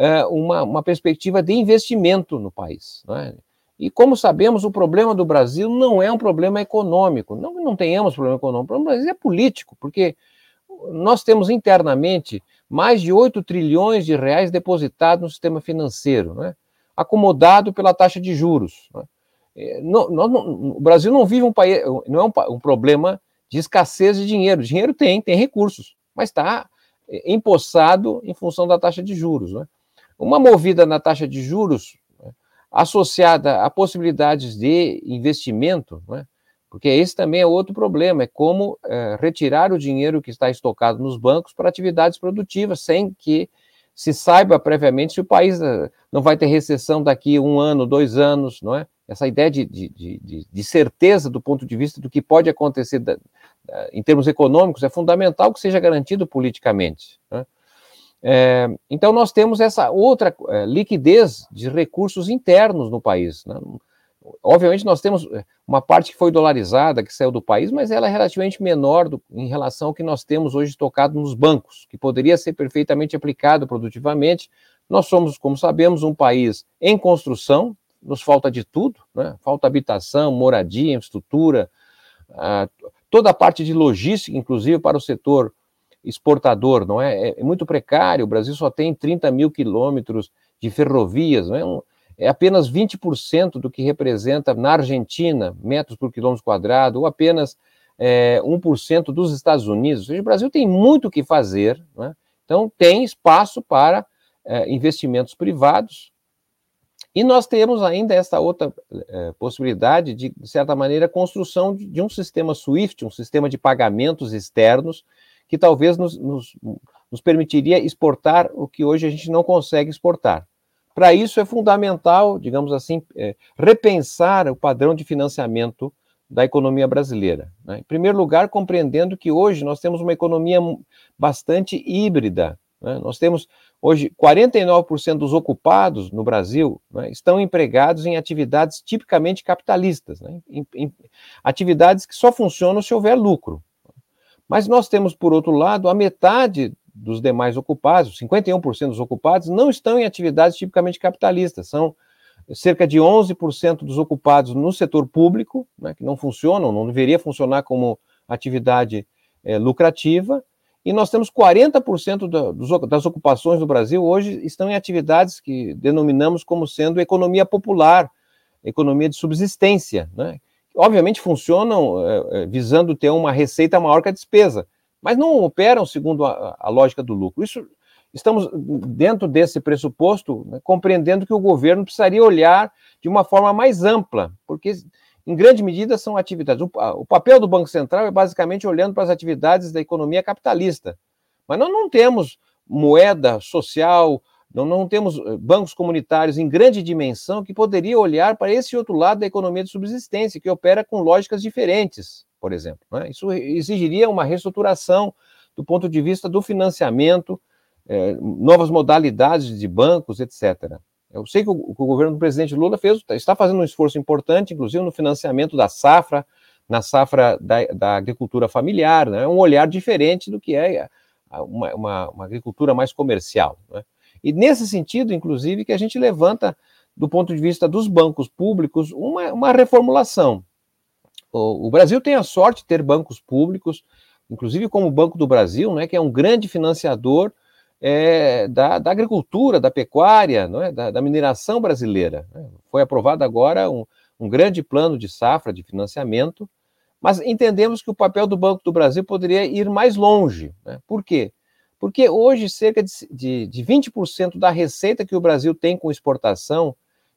uh, uma, uma, perspectiva de investimento no país. Né? E como sabemos, o problema do Brasil não é um problema econômico. Não não tenhamos problema econômico, o problema do Brasil é político, porque nós temos internamente mais de 8 trilhões de reais depositados no sistema financeiro. Né? acomodado pela taxa de juros. Né? É, não, não, o Brasil não vive um país, não é um, um, problema de escassez de dinheiro. Dinheiro tem, tem recursos, mas está é, empossado em função da taxa de juros. Né? Uma movida na taxa de juros né, associada a possibilidades de investimento, né, porque esse também é outro problema, é como é, retirar o dinheiro que está estocado nos bancos para atividades produtivas, sem que se saiba previamente se o país eh, não vai ter recessão daqui um ano, dois anos, não é? Essa ideia de, de, de, de certeza do ponto de vista do que pode acontecer da, da, em termos econômicos é fundamental que seja garantido politicamente. É? É, então, nós temos essa outra é, liquidez de recursos internos no país. Né? Obviamente, nós temos eh, uma parte que foi dolarizada, que saiu do país, mas ela é relativamente menor do, em relação ao que nós temos hoje tocado nos bancos, que poderia ser perfeitamente aplicado produtivamente. Nós somos, como sabemos, um país em construção, nos falta de tudo, né? falta habitação, moradia, infraestrutura, toda a parte de logística, inclusive para o setor exportador, não é? É, é muito precário. O Brasil só tem 30 mil quilômetros de ferrovias, não é? É apenas 20% do que representa na Argentina metros por quilômetro quadrado, ou apenas é, 1% dos Estados Unidos. Ou seja, o Brasil tem muito o que fazer, né? então tem espaço para é, investimentos privados. E nós temos ainda essa outra é, possibilidade de, de certa maneira, construção de, de, um sistema SWIFT, um sistema de pagamentos externos, que talvez nos, nos, nos permitiria exportar o que hoje a gente não consegue exportar. Para isso é fundamental, digamos assim, é, repensar o padrão de financiamento da economia brasileira. Né? Em primeiro lugar, compreendendo que hoje nós temos uma economia bastante híbrida. Né? Nós temos hoje 49% dos ocupados no Brasil né, estão empregados em atividades tipicamente capitalistas, né? em, em, atividades que só funcionam se houver lucro. Mas nós temos, por outro lado, a metade dos demais ocupados, 51% dos ocupados, não estão em atividades tipicamente capitalistas, são cerca de 11% dos ocupados no setor público, né, que não funcionam, não deveria funcionar como atividade é, lucrativa, e nós temos 40% da, dos, das ocupações no Brasil hoje estão em atividades que denominamos como sendo economia popular, economia de subsistência, né, obviamente funcionam é, visando ter uma receita maior que a despesa, mas não operam segundo a, a lógica do lucro. Isso estamos dentro desse pressuposto, né, compreendendo que o governo precisaria olhar de uma forma mais ampla, porque em grande medida, são atividades. O, o papel do Banco Central é basicamente olhando para as atividades da economia capitalista. Mas nós não temos moeda social, não, não temos eh, bancos comunitários em grande dimensão que poderia olhar para esse outro lado da economia de subsistência, que opera com lógicas diferentes, por exemplo. Né? Isso exigiria uma reestruturação do ponto de vista do financiamento, eh, novas modalidades de bancos, etc. Eu sei que o, o, governo do presidente Lula fez, está fazendo um esforço importante, inclusive no financiamento da safra, na safra da, da agricultura familiar, né? um olhar diferente do que é uma, uma, uma agricultura mais comercial. Né? E nesse sentido, inclusive, que a gente levanta, do ponto de vista dos bancos públicos, uma, uma reformulação. O, o, Brasil tem a sorte de ter bancos públicos, inclusive como o Banco do Brasil, né, que é um grande financiador é, da, da, agricultura, da pecuária, não é, da, da mineração brasileira. Né? Foi aprovado agora um, um grande plano de safra de financiamento mas entendemos que o papel do Banco do Brasil poderia ir mais longe. Né? Por quê? Porque hoje cerca de, de, de 20% da receita que o Brasil tem com exportação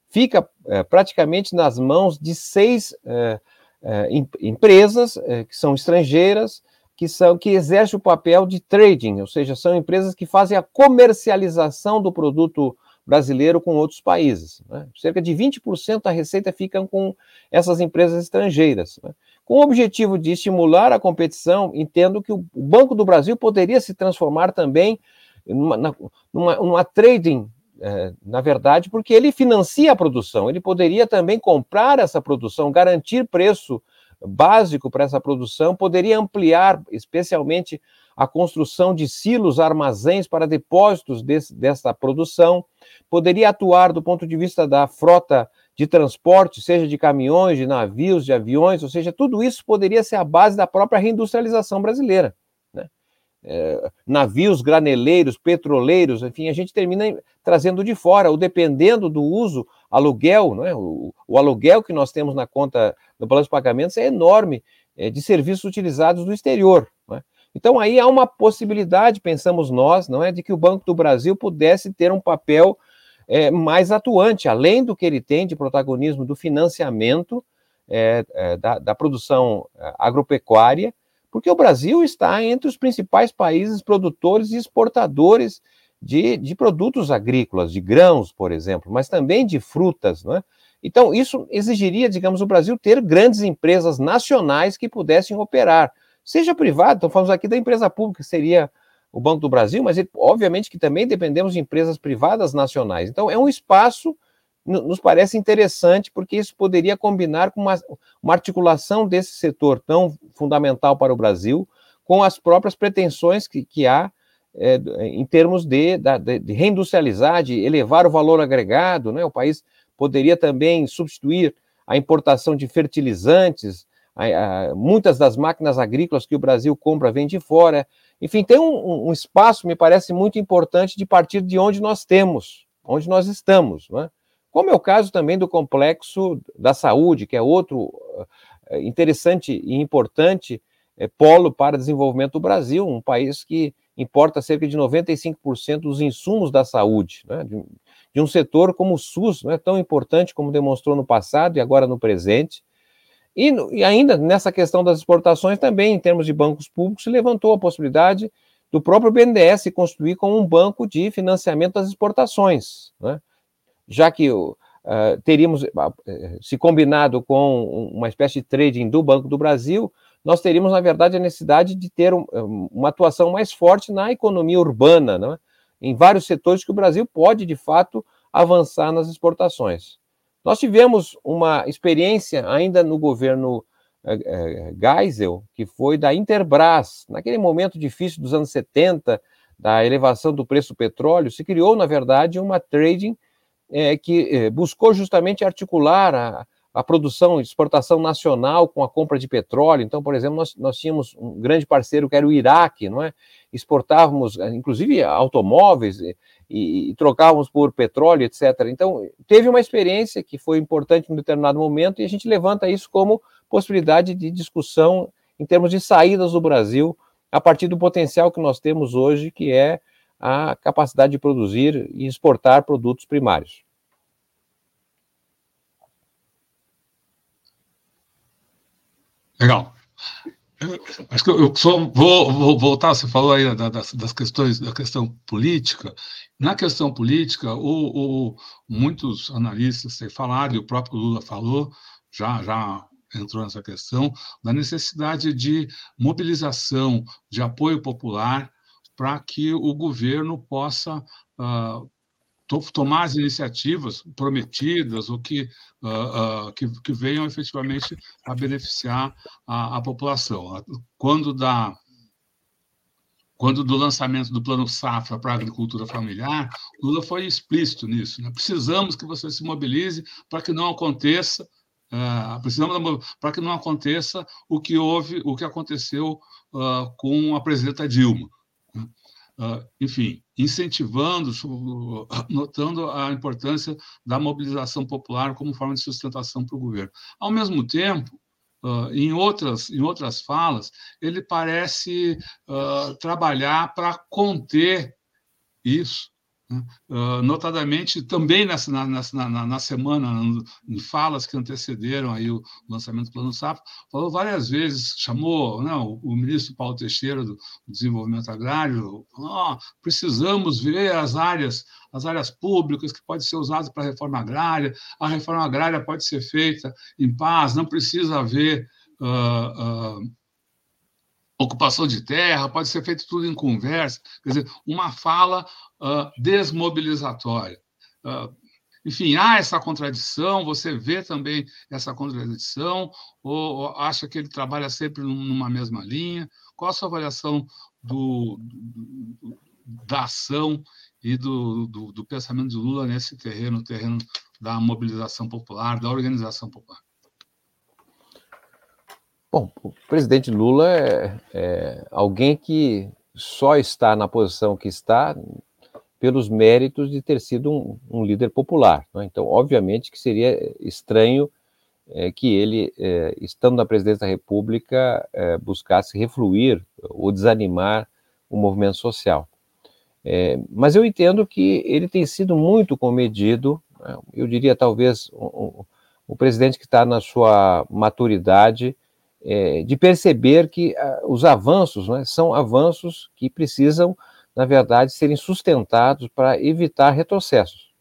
fica é, praticamente nas mãos de seis é, é, empresas que são estrangeiras, que são que exercem o papel de trading, ou seja, são empresas que fazem a comercialização do produto brasileiro com outros países. Né? Cerca de 20% da receita fica com essas empresas estrangeiras. Né? Com o objetivo de estimular a competição, entendo que o Banco do Brasil poderia se transformar também numa, numa, numa trading, é, na verdade, porque ele financia a produção, ele poderia também comprar essa produção, garantir preço básico para essa produção, poderia ampliar, especialmente, a construção de silos, armazéns para depósitos desse, dessa produção, poderia atuar do ponto de vista da frota de transporte, seja de caminhões, de navios, de aviões, ou seja, tudo isso poderia ser a base da própria reindustrialização brasileira. Né? É, navios graneleiros, petroleiros, enfim, a gente termina trazendo de fora, ou dependendo do uso, aluguel, né? o, o aluguel que nós temos na conta do balanço de pagamentos é enorme é, de serviços utilizados do exterior. Né? Então aí há uma possibilidade, pensamos nós, não é, de que o Banco do Brasil pudesse ter um papel é, mais atuante, além do que ele tem de protagonismo do financiamento é, é, da, da, produção é, agropecuária, porque o Brasil está entre os principais países produtores e exportadores de, de produtos agrícolas, de grãos, por exemplo, mas também de frutas, é? Então, isso exigiria, digamos, o Brasil ter grandes empresas nacionais que pudessem operar, seja privado, então falamos aqui da empresa pública, que seria o Banco do Brasil, mas obviamente que também dependemos de empresas privadas nacionais. Então, é um espaço, nos parece interessante, porque isso poderia combinar com uma, uma articulação desse setor tão fundamental para o Brasil com as próprias pretensões que, que há é, em termos de, de, de, reindustrializar, de elevar o valor agregado. Né? O país poderia também substituir a importação de fertilizantes, muitas das máquinas agrícolas que o Brasil compra vêm de fora. Enfim, tem um, um, espaço, me parece muito importante, de partir de onde nós temos, onde nós estamos. Né? Como é o caso também do complexo da saúde, que é outro uh, interessante e importante é, polo para desenvolvimento do Brasil, um país que importa cerca de 95% dos insumos da saúde, né? de, de, um setor como o SUS, é tão importante como demonstrou no passado e agora no presente, e, e, ainda nessa questão das exportações, também em termos de bancos públicos, se levantou a possibilidade do próprio BNDES constituir como um banco de financiamento das exportações, né? já que uh, teríamos, uh, se combinado com uma espécie de trading do Banco do Brasil, nós teríamos, na verdade, a necessidade de ter um, uma atuação mais forte na economia urbana, né? em vários setores que o Brasil pode, de fato, avançar nas exportações. Nós tivemos uma experiência ainda no governo é, é, Geisel, que foi da Interbras. Naquele momento difícil dos anos 70, da elevação do preço do petróleo, se criou, na verdade, uma trading é, que buscou justamente articular a, a produção e exportação nacional com a compra de petróleo. Então, por exemplo, nós, nós tínhamos um grande parceiro que era o Iraque, não é? Exportávamos, inclusive, automóveis e, e, trocávamos por petróleo, etc. Então, teve uma experiência que foi importante em determinado momento e a gente levanta isso como possibilidade de discussão em termos de saídas do Brasil a partir do potencial que nós temos hoje, que é a capacidade de produzir e exportar produtos primários. Legal. Acho que eu só vou, vou voltar, você falou aí das, das, questões, da questão política. Na questão política, o, o, muitos analistas têm falado, e o próprio Lula falou, já, já entrou nessa questão, da necessidade de mobilização, de apoio popular, para que o governo possa uh, tomar as iniciativas prometidas ou que, uh, uh, que, que, venham efetivamente a beneficiar a, a população. Quando da quando do lançamento do plano safra para a agricultura familiar, Lula foi explícito nisso. Né? Precisamos que você se mobilize para que não aconteça, uh, precisamos para que não aconteça o que houve, o que aconteceu uh, com a presidenta Dilma. Uh, enfim, incentivando, notando a importância da mobilização popular como forma de sustentação para o governo. Ao mesmo tempo, uh, em, outras, em outras falas, ele parece uh, trabalhar para conter isso, notadamente também nessa, na, na, na, semana, em falas que antecederam aí o lançamento do Plano Safra, falou várias vezes, chamou né, o, o, ministro Paulo Teixeira do, Desenvolvimento Agrário, oh, precisamos ver as áreas, as áreas públicas que podem ser usadas para a reforma agrária, a reforma agrária pode ser feita em paz, não precisa haver uh, uh, ocupação de terra, pode ser feito tudo em conversa, quer dizer, uma fala uh, desmobilizatória. Uh, enfim, há essa contradição, você vê também essa contradição, ou, ou, acha que ele trabalha sempre numa mesma linha? Qual a sua avaliação do, do, da ação e do, do, do pensamento de Lula nesse terreno, terreno da mobilização popular, da organização popular? Bom, o presidente Lula é, é, alguém que só está na posição que está pelos méritos de ter sido um, um líder popular. Né? Então, obviamente que seria estranho é, que ele, é, estando na presidência da República, é, buscasse refluir ou desanimar o movimento social. É, mas eu entendo que ele tem sido muito comedido, né? eu diria talvez o presidente que está na sua maturidade, é, de perceber que uh, os avanços né, são avanços que precisam, na verdade, serem sustentados para evitar retrocessos.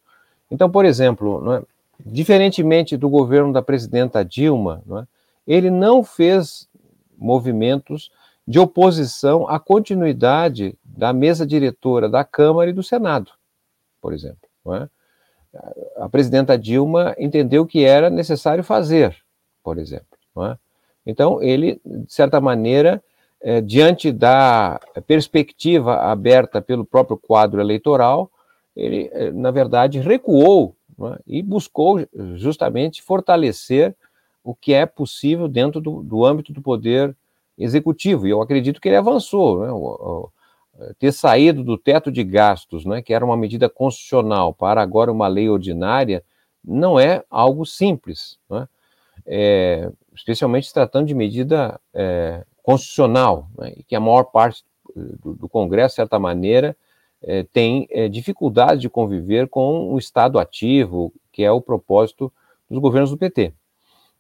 Então, por exemplo, é, diferentemente do governo da presidenta Dilma, é, ele não fez movimentos de oposição à continuidade da mesa diretora da Câmara e do Senado, por exemplo. É? A presidenta Dilma entendeu que era necessário fazer, por exemplo. Então, ele, de certa maneira, é, diante da perspectiva aberta pelo próprio quadro eleitoral, ele, é, na verdade, recuou né, e buscou justamente fortalecer o que é possível dentro do, do âmbito do poder executivo. E eu acredito que ele avançou. Né, o, o, ter saído do teto de gastos, né, que era uma medida constitucional, para agora uma lei ordinária, não é algo simples. Né? É, especialmente se tratando de medida é, constitucional, né, que a maior parte do, do Congresso, de certa maneira, é, tem é, dificuldade de conviver com o Estado ativo, que é o propósito dos governos do PT.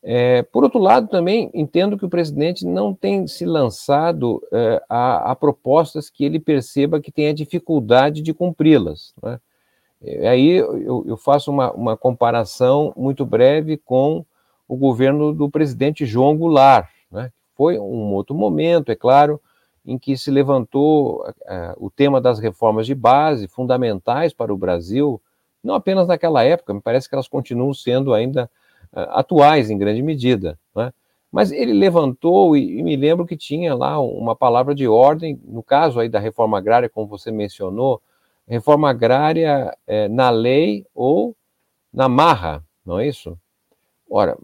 É, por outro lado, também entendo que o presidente não tem se lançado é, a, a, propostas que ele perceba que tenha dificuldade de cumpri-las. Né? Aí eu, eu faço uma, uma comparação muito breve com o governo do presidente João Goulart. Né? Foi um outro momento, é claro, em que se levantou uh, o tema das reformas de base, fundamentais para o Brasil, não apenas naquela época, me parece que elas continuam sendo ainda uh, atuais em grande medida. Né? Mas ele levantou, e, e, me lembro que tinha lá uma palavra de ordem, no caso aí da reforma agrária, como você mencionou, reforma agrária é, na lei ou na marra, não é isso? Ora,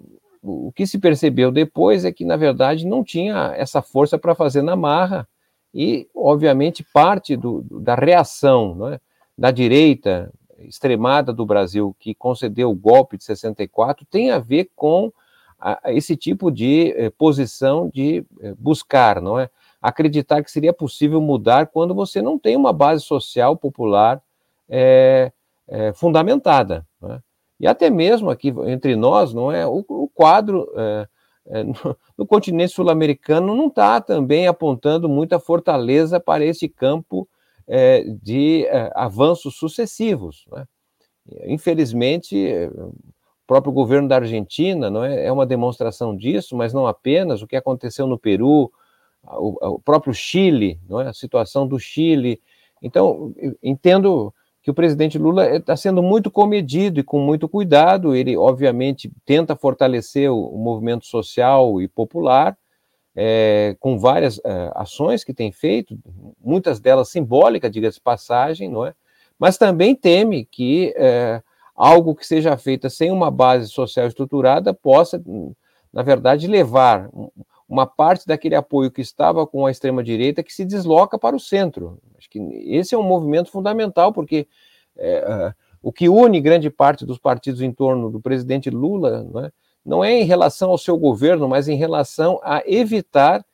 o que se percebeu depois é que, na verdade, não tinha essa força para fazer na marra, e, obviamente, parte do, da reação é, da direita extremada do Brasil, que concedeu o golpe de 64, tem a ver com a, esse tipo de eh, posição de eh, buscar, não é? Acreditar que seria possível mudar quando você não tem uma base social popular eh, fundamentada. É? e até mesmo aqui entre nós, não é o, o quadro é, é, no, no, continente sul-americano não está também apontando muita fortaleza para esse campo é, de é, avanços sucessivos. Né? Infelizmente, o próprio governo da Argentina não é, é uma demonstração disso, mas não apenas o que aconteceu no Peru, o, o próprio Chile, não é? a situação do Chile. Então, entendo que o presidente Lula está sendo muito comedido e com muito cuidado. Ele, obviamente, tenta fortalecer o, movimento social e popular, é, com várias é, ações que tem feito, muitas delas simbólicas, diga-se passagem, não é? Mas também teme que é, algo que seja feito sem uma base social estruturada possa, na verdade, levar uma parte daquele apoio que estava com a extrema-direita que se desloca para o centro. Acho que esse é um movimento fundamental, porque é, o que une grande parte dos partidos em torno do presidente Lula não é, não é em relação ao seu governo, mas em relação a evitar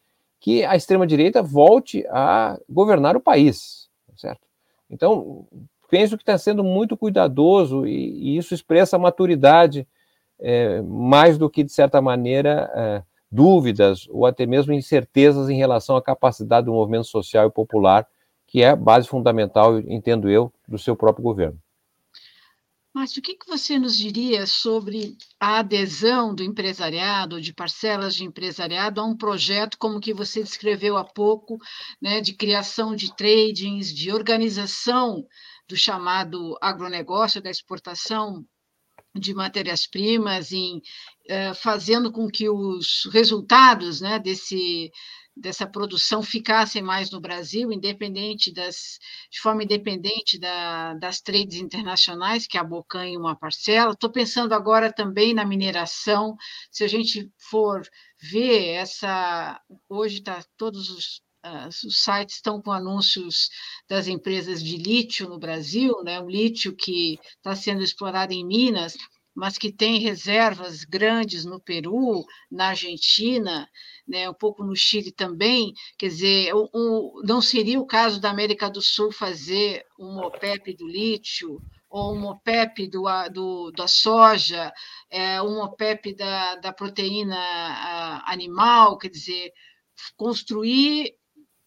que a extrema-direita volte a governar o país, certo? Então, penso que está sendo muito cuidadoso e, e isso expressa maturidade é, mais do que, de certa maneira, é, dúvidas ou até mesmo incertezas em relação à capacidade do movimento social e popular, que é a base fundamental, entendo eu, do seu próprio governo. Márcio, o que, que você nos diria sobre a adesão do empresariado, de parcelas de empresariado, a um projeto como que você descreveu há pouco, né, de criação de tradings, de organização do chamado agronegócio, da exportação de matérias-primas, em fazendo com que os resultados né, desse, dessa produção ficassem mais no Brasil, independente das, de forma independente da, das trades internacionais que abocanham uma parcela. Estou pensando agora também na mineração. Se a gente for ver essa, hoje está todos os os sites estão com anúncios das empresas de lítio no Brasil, né? o lítio que está sendo explorado em Minas, mas que tem reservas grandes no Peru, na Argentina, né, um pouco no Chile também. Quer dizer, um, um, não seria o caso da América do Sul fazer um OPEP do lítio, ou um OPEP do, do, da soja, é, um OPEP da, da proteína animal, quer dizer, construir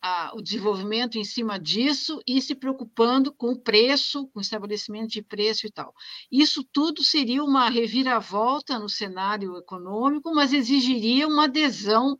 a, o desenvolvimento em cima disso e se preocupando com o preço, com o estabelecimento de preço e tal. Isso tudo seria uma reviravolta no cenário econômico, mas exigiria uma adesão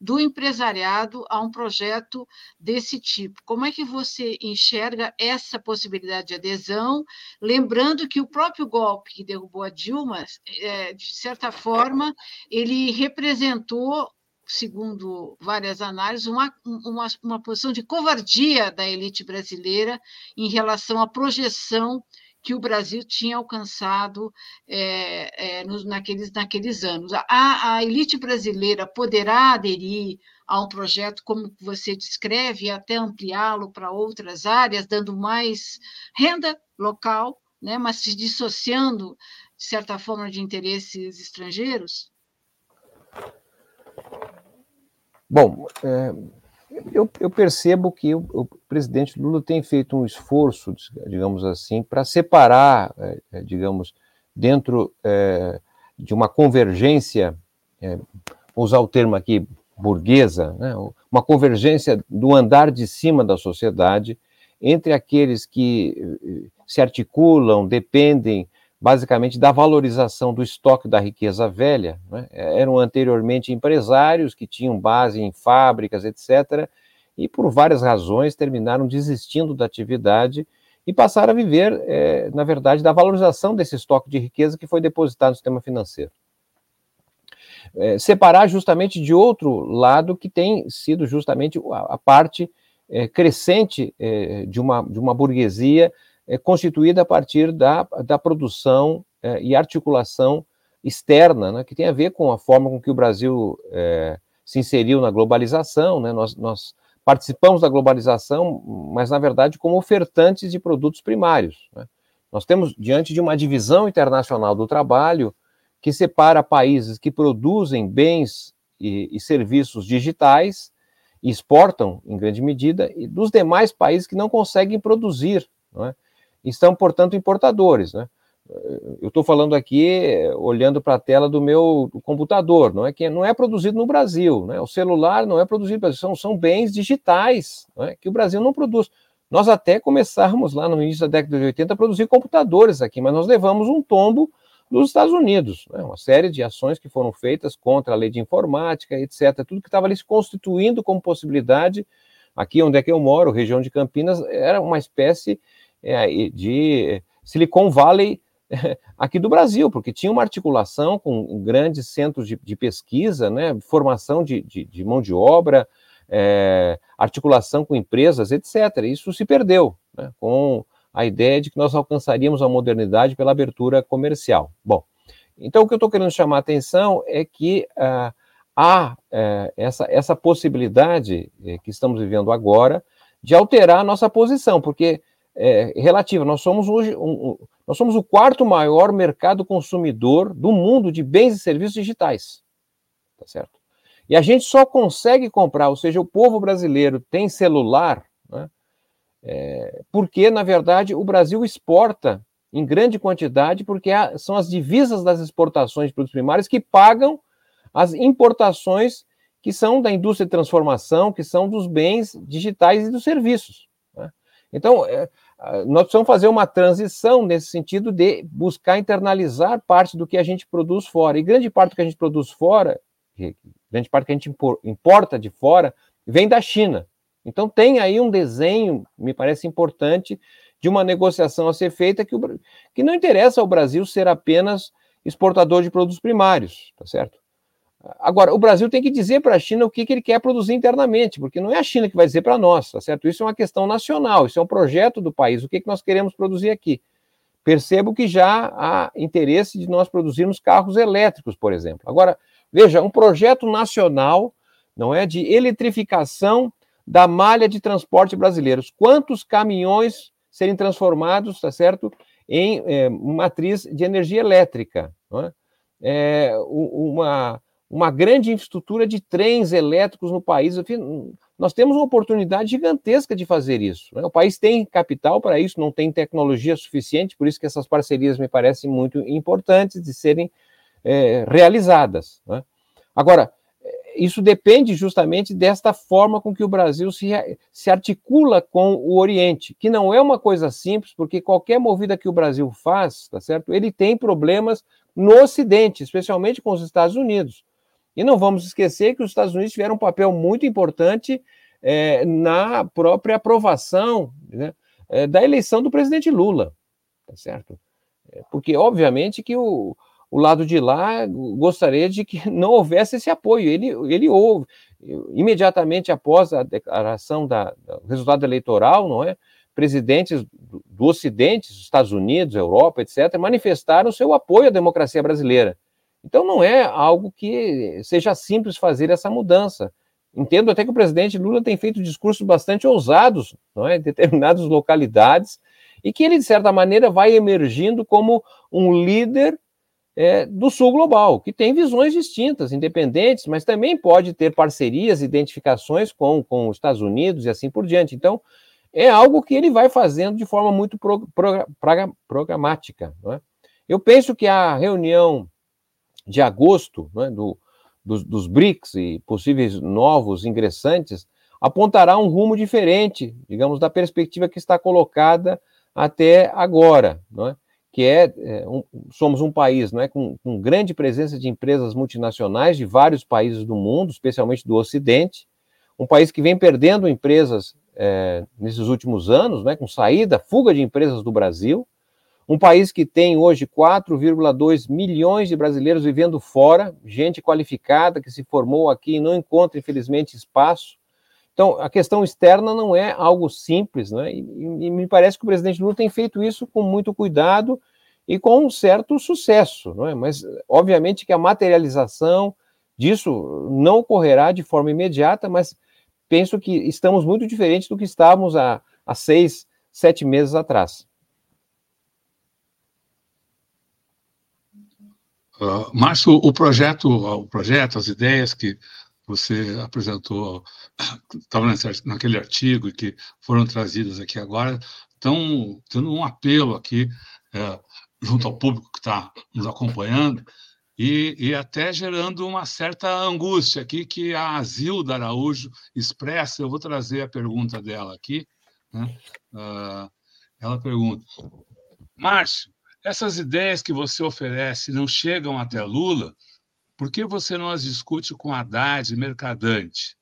do empresariado a um projeto desse tipo. Como é que você enxerga essa possibilidade de adesão? Lembrando que o próprio golpe que derrubou a Dilma, é, de certa forma, ele representou segundo várias análises, uma, uma, uma posição de covardia da elite brasileira em relação à projeção que o Brasil tinha alcançado é, é, nos, naqueles, naqueles anos. A, a, elite brasileira poderá aderir a um projeto como você descreve e até ampliá-lo para outras áreas, dando mais renda local, né, mas se dissociando, de certa forma, de interesses estrangeiros? Bom, é, eu, eu, percebo que o, o, presidente Lula tem feito um esforço, digamos assim, para separar, é, é, digamos, dentro é, de uma convergência, é, vou usar o termo aqui, burguesa, né, uma convergência do andar de cima da sociedade entre aqueles que é, se articulam, dependem basicamente da valorização do estoque da riqueza velha. Né? Eram anteriormente empresários que tinham base em fábricas, etc., e por várias razões terminaram desistindo da atividade e passaram a viver, é, na verdade, da valorização desse estoque de riqueza que foi depositado no sistema financeiro. É, separar justamente de outro lado que tem sido justamente a, a parte é, crescente é, de, uma, de uma burguesia é constituída a partir da, da produção é, e articulação externa, né, que tem a ver com a forma com que o Brasil é, se inseriu na globalização. Né, nós, nós, participamos da globalização, mas, na verdade, como ofertantes de produtos primários. Né. Nós temos diante de uma divisão internacional do trabalho que separa países que produzem bens e, e serviços digitais e exportam em grande medida, e dos demais países que não conseguem produzir. Não é? E são, portanto, importadores. Né? eu estou falando aqui olhando para a tela do meu computador, não é que não é produzido no Brasil, né? O celular não é produzido no Brasil, são, são bens digitais é? que o Brasil não produz. Nós até começamos lá no início da década de 80 a produzir computadores aqui, mas nós levamos um tombo dos Estados Unidos, né? uma série de ações que foram feitas contra a lei de informática, etc. Tudo que estava ali se constituindo como possibilidade. Aqui onde é que eu moro, região de Campinas, era uma espécie de Silicon Valley aqui do Brasil, porque tinha uma articulação com grandes centros de, de pesquisa, né, formação de, de, de mão de obra, é, articulação com empresas, etc. Isso se perdeu né, com a ideia de que nós alcançaríamos a modernidade pela abertura comercial. Bom, então o que eu estou querendo chamar a atenção é que ah, há é, essa, essa possibilidade é, que estamos vivendo agora de alterar a nossa posição, porque é, relativa. Nós somos hoje um, nós somos o quarto maior mercado consumidor do mundo de bens e serviços digitais. Tá certo? E a gente só consegue comprar, ou seja, o povo brasileiro tem celular, né, é, porque, na verdade, o Brasil exporta em grande quantidade, porque há, são as divisas das exportações de produtos primários que pagam as importações que são da indústria de transformação, que são dos bens digitais e dos serviços. Então, é, nós precisamos fazer uma transição nesse sentido de buscar internalizar parte do que a gente produz fora. E grande parte do que a gente produz fora, grande parte que a gente importa de fora, vem da China. Então, tem aí um desenho, me parece importante, de uma negociação a ser feita que, o, que não interessa ao Brasil ser apenas exportador de produtos primários, tá certo? Agora, o Brasil tem que dizer para a China o que, que, ele quer produzir internamente, porque não é a China que vai dizer para nós, tá certo? Isso é uma questão nacional, isso é um projeto do país, o que, que nós queremos produzir aqui. Percebo que já há interesse de nós produzirmos carros elétricos, por exemplo. Agora, veja, um projeto nacional, não é, de eletrificação da malha de transporte brasileiros. Quantos caminhões serem transformados, tá certo, em é, matriz de energia elétrica? Não é? É, uma uma grande infraestrutura de trens elétricos no país. Nós temos uma oportunidade gigantesca de fazer isso. Né? O país tem capital para isso, não tem tecnologia suficiente, por isso que essas parcerias me parecem muito importantes de serem é, realizadas. Né? Agora, isso depende justamente desta forma com que o Brasil se, se articula com o Oriente, que não é uma coisa simples, porque qualquer movida que o Brasil faz, tá certo? Ele tem problemas no Ocidente, especialmente com os Estados Unidos. E não vamos esquecer que os Estados Unidos tiveram um papel muito importante é, na própria aprovação né, é, da eleição do presidente Lula, tá certo? É, porque, obviamente, que o, o lado de lá gostaria de que não houvesse esse apoio. Ele, ele houve, imediatamente após a declaração da, do resultado eleitoral, não é? Presidentes do, do Ocidente, Estados Unidos, Europa, etc., manifestaram seu apoio à democracia brasileira. Então não é algo que seja simples fazer essa mudança. Entendo até que o presidente Lula tem feito discursos bastante ousados não é, em determinadas localidades e que ele, de certa maneira, vai emergindo como um líder é, do sul global, que tem visões distintas, independentes, mas também pode ter parcerias, identificações com, com os Estados Unidos e assim por diante. Então, é algo que ele vai fazendo de forma muito pro, pro, programática. É? Eu penso que a reunião de agosto, né, do, dos, dos BRICS e possíveis novos ingressantes, apontará um rumo diferente, digamos, da perspectiva que está colocada até agora, é? que é, é um, somos um país é, com, com, grande presença de empresas multinacionais de vários países do mundo, especialmente do Ocidente, um país que vem perdendo empresas é, nesses últimos anos, né, com saída, fuga de empresas do Brasil, um país que tem hoje 4,2 milhões de brasileiros vivendo fora, gente qualificada que se formou aqui e não encontra, infelizmente, espaço. Então, a questão externa não é algo simples, né? E, e, me parece que o presidente Lula tem feito isso com muito cuidado e com um certo sucesso, não é? Mas, obviamente, que a materialização disso não ocorrerá de forma imediata, mas penso que estamos muito diferentes do que estávamos há, há seis, sete meses atrás. Uh, Márcio, o projeto, o projeto, as ideias que você apresentou, estava naquele artigo e que foram trazidas aqui agora, estão tendo um apelo aqui é, junto ao público que está nos acompanhando, e, e, até gerando uma certa angústia aqui que a Zilda Araújo expressa. Eu vou trazer a pergunta dela aqui. Né? Uh, ela pergunta: Márcio, essas ideias que você oferece não chegam até Lula? Por que você não as discute com Haddad Mercadante?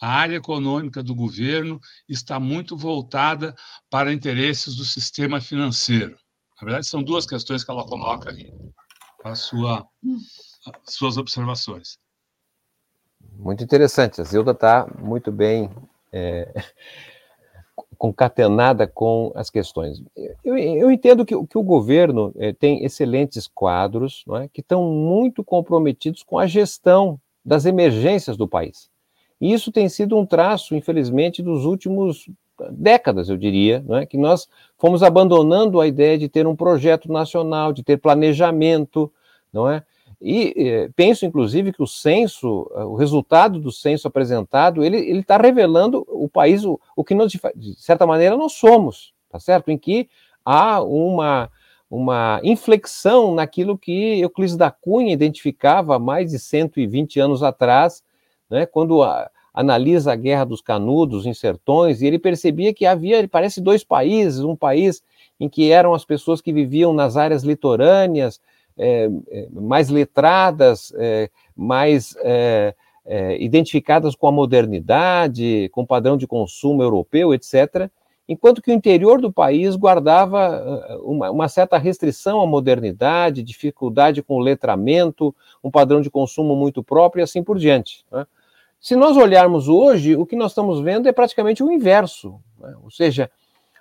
A área econômica do governo está muito voltada para interesses do sistema financeiro. Na verdade, são duas questões que ela coloca aí, sua, suas observações. Muito interessante. A Zilda está muito bem é, concatenada com as questões. Eu, eu entendo que, que, o governo é, tem excelentes quadros é, que estão muito comprometidos com a gestão das emergências do país. E isso tem sido um traço, infelizmente, dos últimos décadas, eu diria, é? que nós fomos abandonando a ideia de ter um projeto nacional, de ter planejamento, não é? E eh, penso, inclusive, que o censo, o resultado do censo apresentado, ele está revelando o país, o, o que nós, de certa maneira, nós somos, tá certo? Em que há uma, uma inflexão naquilo que Euclides da Cunha identificava mais de 120 anos atrás, né, quando a, analisa a Guerra dos Canudos em Sertões, e ele percebia que havia, parece, dois países, um país em que eram as pessoas que viviam nas áreas litorâneas, é, é mais letradas, é, mais é, é, identificadas com a modernidade, com o padrão de consumo europeu, etc., enquanto que o interior do país guardava uma, uma, certa restrição à modernidade, dificuldade com o letramento, um padrão de consumo muito próprio e assim por diante. Né? Se nós olharmos hoje, o que nós estamos vendo é praticamente o inverso. Né? Ou seja,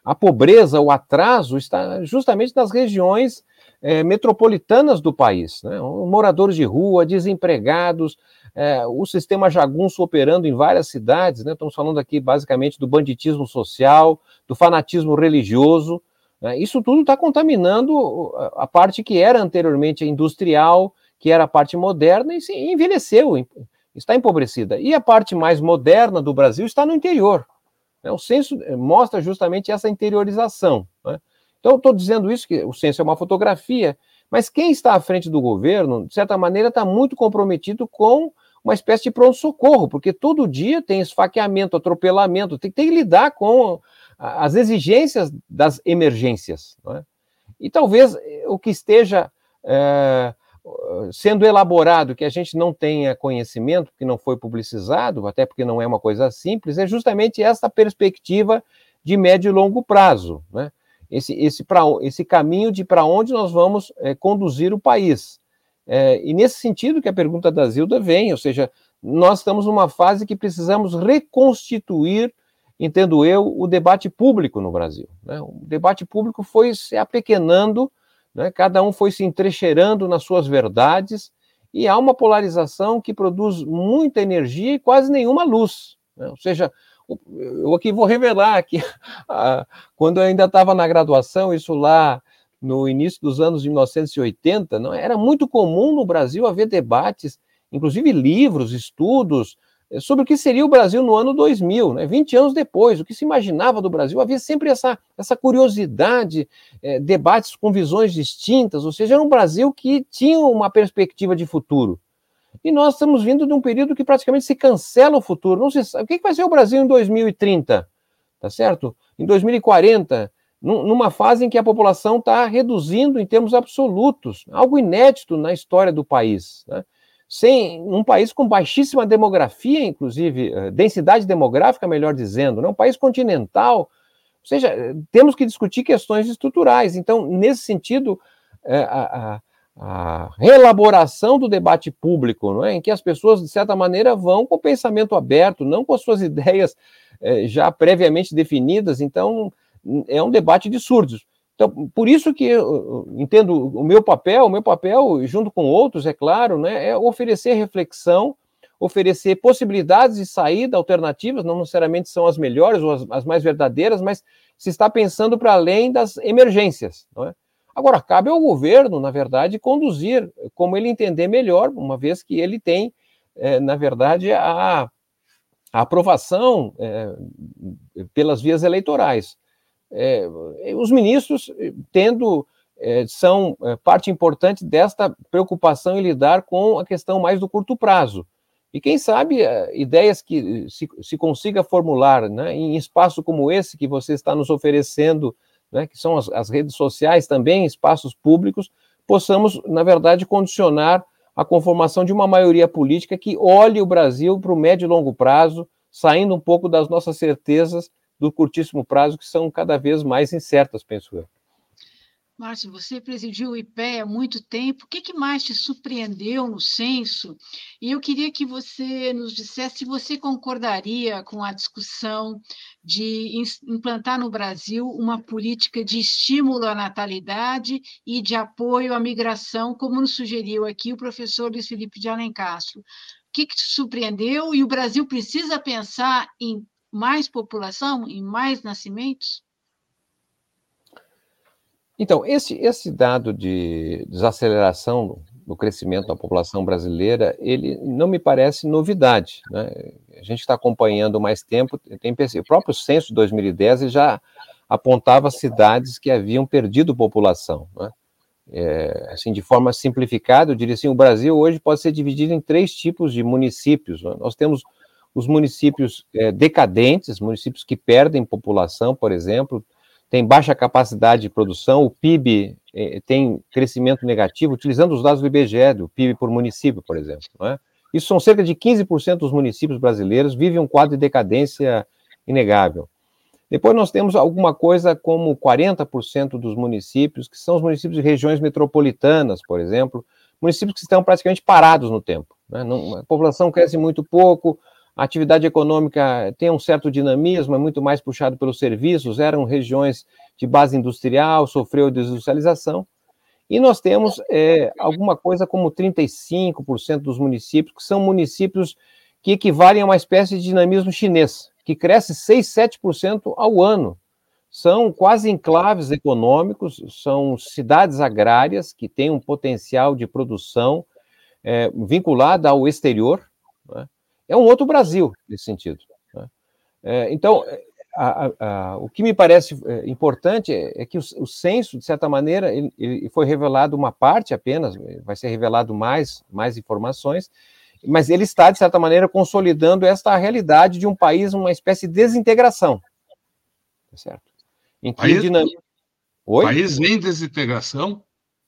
a pobreza, o atraso está justamente nas regiões é, metropolitanas do país. Né? Moradores de rua, desempregados, é, o sistema jagunço operando em várias cidades. Né? Estamos falando aqui basicamente do banditismo social, do fanatismo religioso. Né? Isso tudo está contaminando a parte que era anteriormente industrial, que era a parte moderna e se envelheceu está empobrecida. E a parte mais moderna do Brasil está no interior. Né? O censo eh, mostra justamente essa interiorização. Né? Então, estou dizendo isso, que o censo é uma fotografia, mas quem está à frente do governo, de certa maneira, está muito comprometido com uma espécie de pronto-socorro, porque todo dia tem esfaqueamento, atropelamento, tem, tem que lidar com as exigências das emergências. É? E talvez eh, o que esteja é, sendo elaborado que a gente não tenha conhecimento, que não foi publicizado, até porque não é uma coisa simples, é justamente essa perspectiva de médio e longo prazo, né? Esse, esse, pra, esse caminho de para onde nós vamos é, conduzir o país. É, e nesse sentido que a pergunta da Zilda vem, ou seja, nós estamos numa fase que precisamos reconstituir, entendo eu, o debate público no Brasil. Né? O debate público foi se apequenando né? Cada um foi se entrecheirando nas suas verdades e há uma polarização que produz muita energia e quase nenhuma luz. Né? Ou seja, eu aqui vou revelar que quando eu ainda estava na graduação, isso lá no início dos anos de 1980, não era muito comum no Brasil haver debates, inclusive livros, estudos sobre o que seria o Brasil no ano 2000, né? 20 anos depois, o que se imaginava do Brasil. Havia sempre essa, essa curiosidade, é, debates com visões distintas, ou seja, era um Brasil que tinha uma perspectiva de futuro. E nós estamos vindo de um período que praticamente se cancela o futuro. Não se sabe. O que vai ser o Brasil em 2030? Tá certo? Em 2040, numa fase em que a população está reduzindo em termos absolutos, algo inédito na história do país. Né? sem um país com baixíssima demografia, inclusive, eh, densidade demográfica, melhor dizendo, né? um país continental. Ou seja, temos que discutir questões estruturais. Então, nesse sentido, é, a, a, a, reelaboração do debate público, não é? em que as pessoas, de certa maneira, vão com o pensamento aberto, não com as suas ideias é, já previamente definidas. Então, é um debate de surdos. Então, por isso que eu entendo o meu papel, o meu papel, junto com outros, é claro, né, é oferecer reflexão, oferecer possibilidades de saída, alternativas, não necessariamente são as melhores ou as, as mais verdadeiras, mas se está pensando para além das emergências. Não é? Agora, cabe ao governo, na verdade, conduzir como ele entender melhor, uma vez que ele tem, é, na verdade, a, a aprovação é, pelas vias eleitorais é, os ministros eh, tendo são parte importante desta preocupação em lidar com a questão mais do curto prazo. E quem sabe ideias que se, se consiga formular né, em espaço como esse que você está nos oferecendo, né, que são as, as redes sociais também, espaços públicos, possamos, na verdade, condicionar a conformação de uma maioria política que olhe o Brasil para o médio e longo prazo, saindo um pouco das nossas certezas do curtíssimo prazo, que são cada vez mais incertas, penso eu. Márcio, você presidiu o IPE há muito tempo. O que, que, mais te surpreendeu no censo? E eu queria que você nos dissesse se você concordaria com a discussão de implantar no Brasil uma política de estímulo à natalidade e de apoio à migração, como nos sugeriu aqui o professor Luiz Felipe de Alencastro. O que, que te surpreendeu? E o Brasil precisa pensar em mais população, em mais nascimentos? Então, esse, esse dado de desaceleração do crescimento da população brasileira, ele não me parece novidade. Né? A gente está acompanhando mais tempo, tem o próprio censo de 2010 já apontava cidades que haviam perdido população. Né? É, assim, de forma simplificada, eu diria assim, o Brasil hoje pode ser dividido em três tipos de municípios. Né? Nós temos os municípios é, decadentes, municípios que perdem população, por exemplo, tem baixa capacidade de produção, o PIB eh, tem crescimento negativo, utilizando os dados do IBGE, do PIB por município, por exemplo. É? Isso são cerca de 15% dos municípios brasileiros vivem um quadro de decadência inegável. Depois nós temos alguma coisa como 40% dos municípios, que são os municípios de regiões metropolitanas, por exemplo, municípios que estão praticamente parados no tempo. Né? Não, a população cresce muito pouco, a atividade econômica tem um certo dinamismo, é muito mais puxado pelos serviços, eram regiões de base industrial, sofreu desindustrialização. E nós temos é, alguma coisa como 35% dos municípios, que são municípios que equivalem a uma espécie de dinamismo chinês, que cresce 6, 7% ao ano. São quase enclaves econômicos, são cidades agrárias que têm um potencial de produção é, vinculada ao exterior, né? É um outro Brasil nesse sentido. Né? É, então, a, a, a, o que me parece é, importante é, é que o, o, censo, de certa maneira, ele, ele, foi revelado uma parte apenas, vai ser revelado mais, mais informações, mas ele está, de certa maneira, consolidando esta realidade de um país, uma espécie de desintegração. Tá certo? Em que país, dinam... Oi? país em desintegração?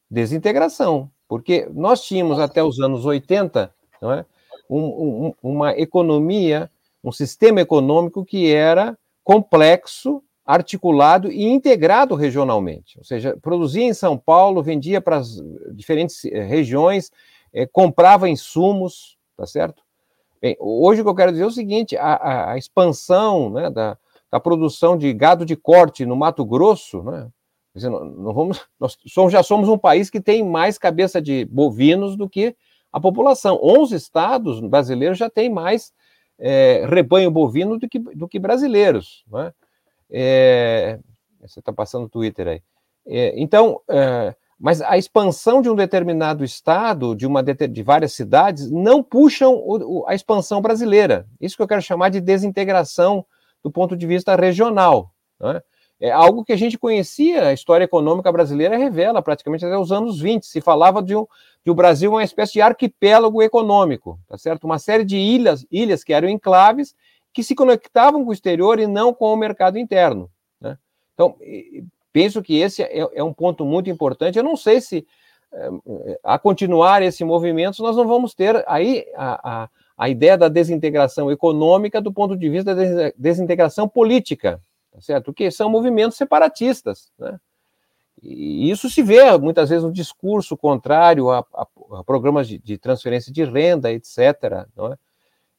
Desintegração, porque nós tínhamos até os anos 80, não é? Um, um, uma economia, um sistema econômico que era complexo, articulado e integrado regionalmente. Ou seja, produzia em São Paulo, vendia para as diferentes eh, regiões, eh, comprava insumos, tá certo? Bem, hoje o que eu quero dizer é o seguinte: a, a, a expansão né, da, da, produção de gado de corte no Mato Grosso, né, dizer, não, não vamos, nós somos, já somos um país que tem mais cabeça de bovinos do que a população. 11 estados brasileiros já têm mais é, rebanho bovino do que, do que brasileiros. Né? É, você está passando o Twitter aí. É, então, é, mas a expansão de um determinado estado, de, uma, de várias cidades, não puxam o, o, a expansão brasileira. Isso que eu quero chamar de desintegração do ponto de vista regional. Né? É algo que a gente conhecia, a história econômica brasileira revela praticamente até os anos 20. Se falava de, um, de o Brasil uma espécie de arquipélago econômico, tá certo? Uma série de ilhas, ilhas que eram enclaves, que se conectavam com o exterior e não com o mercado interno. Né? Então, penso que esse é, é, um ponto muito importante. Eu não sei se, é, a continuar esse movimento, nós não vamos ter aí a, a, a ideia da desintegração econômica do ponto de vista da desintegração política tá certo? Porque são movimentos separatistas, né? E isso se vê muitas vezes no discurso contrário a, a, a programas de, de, transferência de renda, etc. É?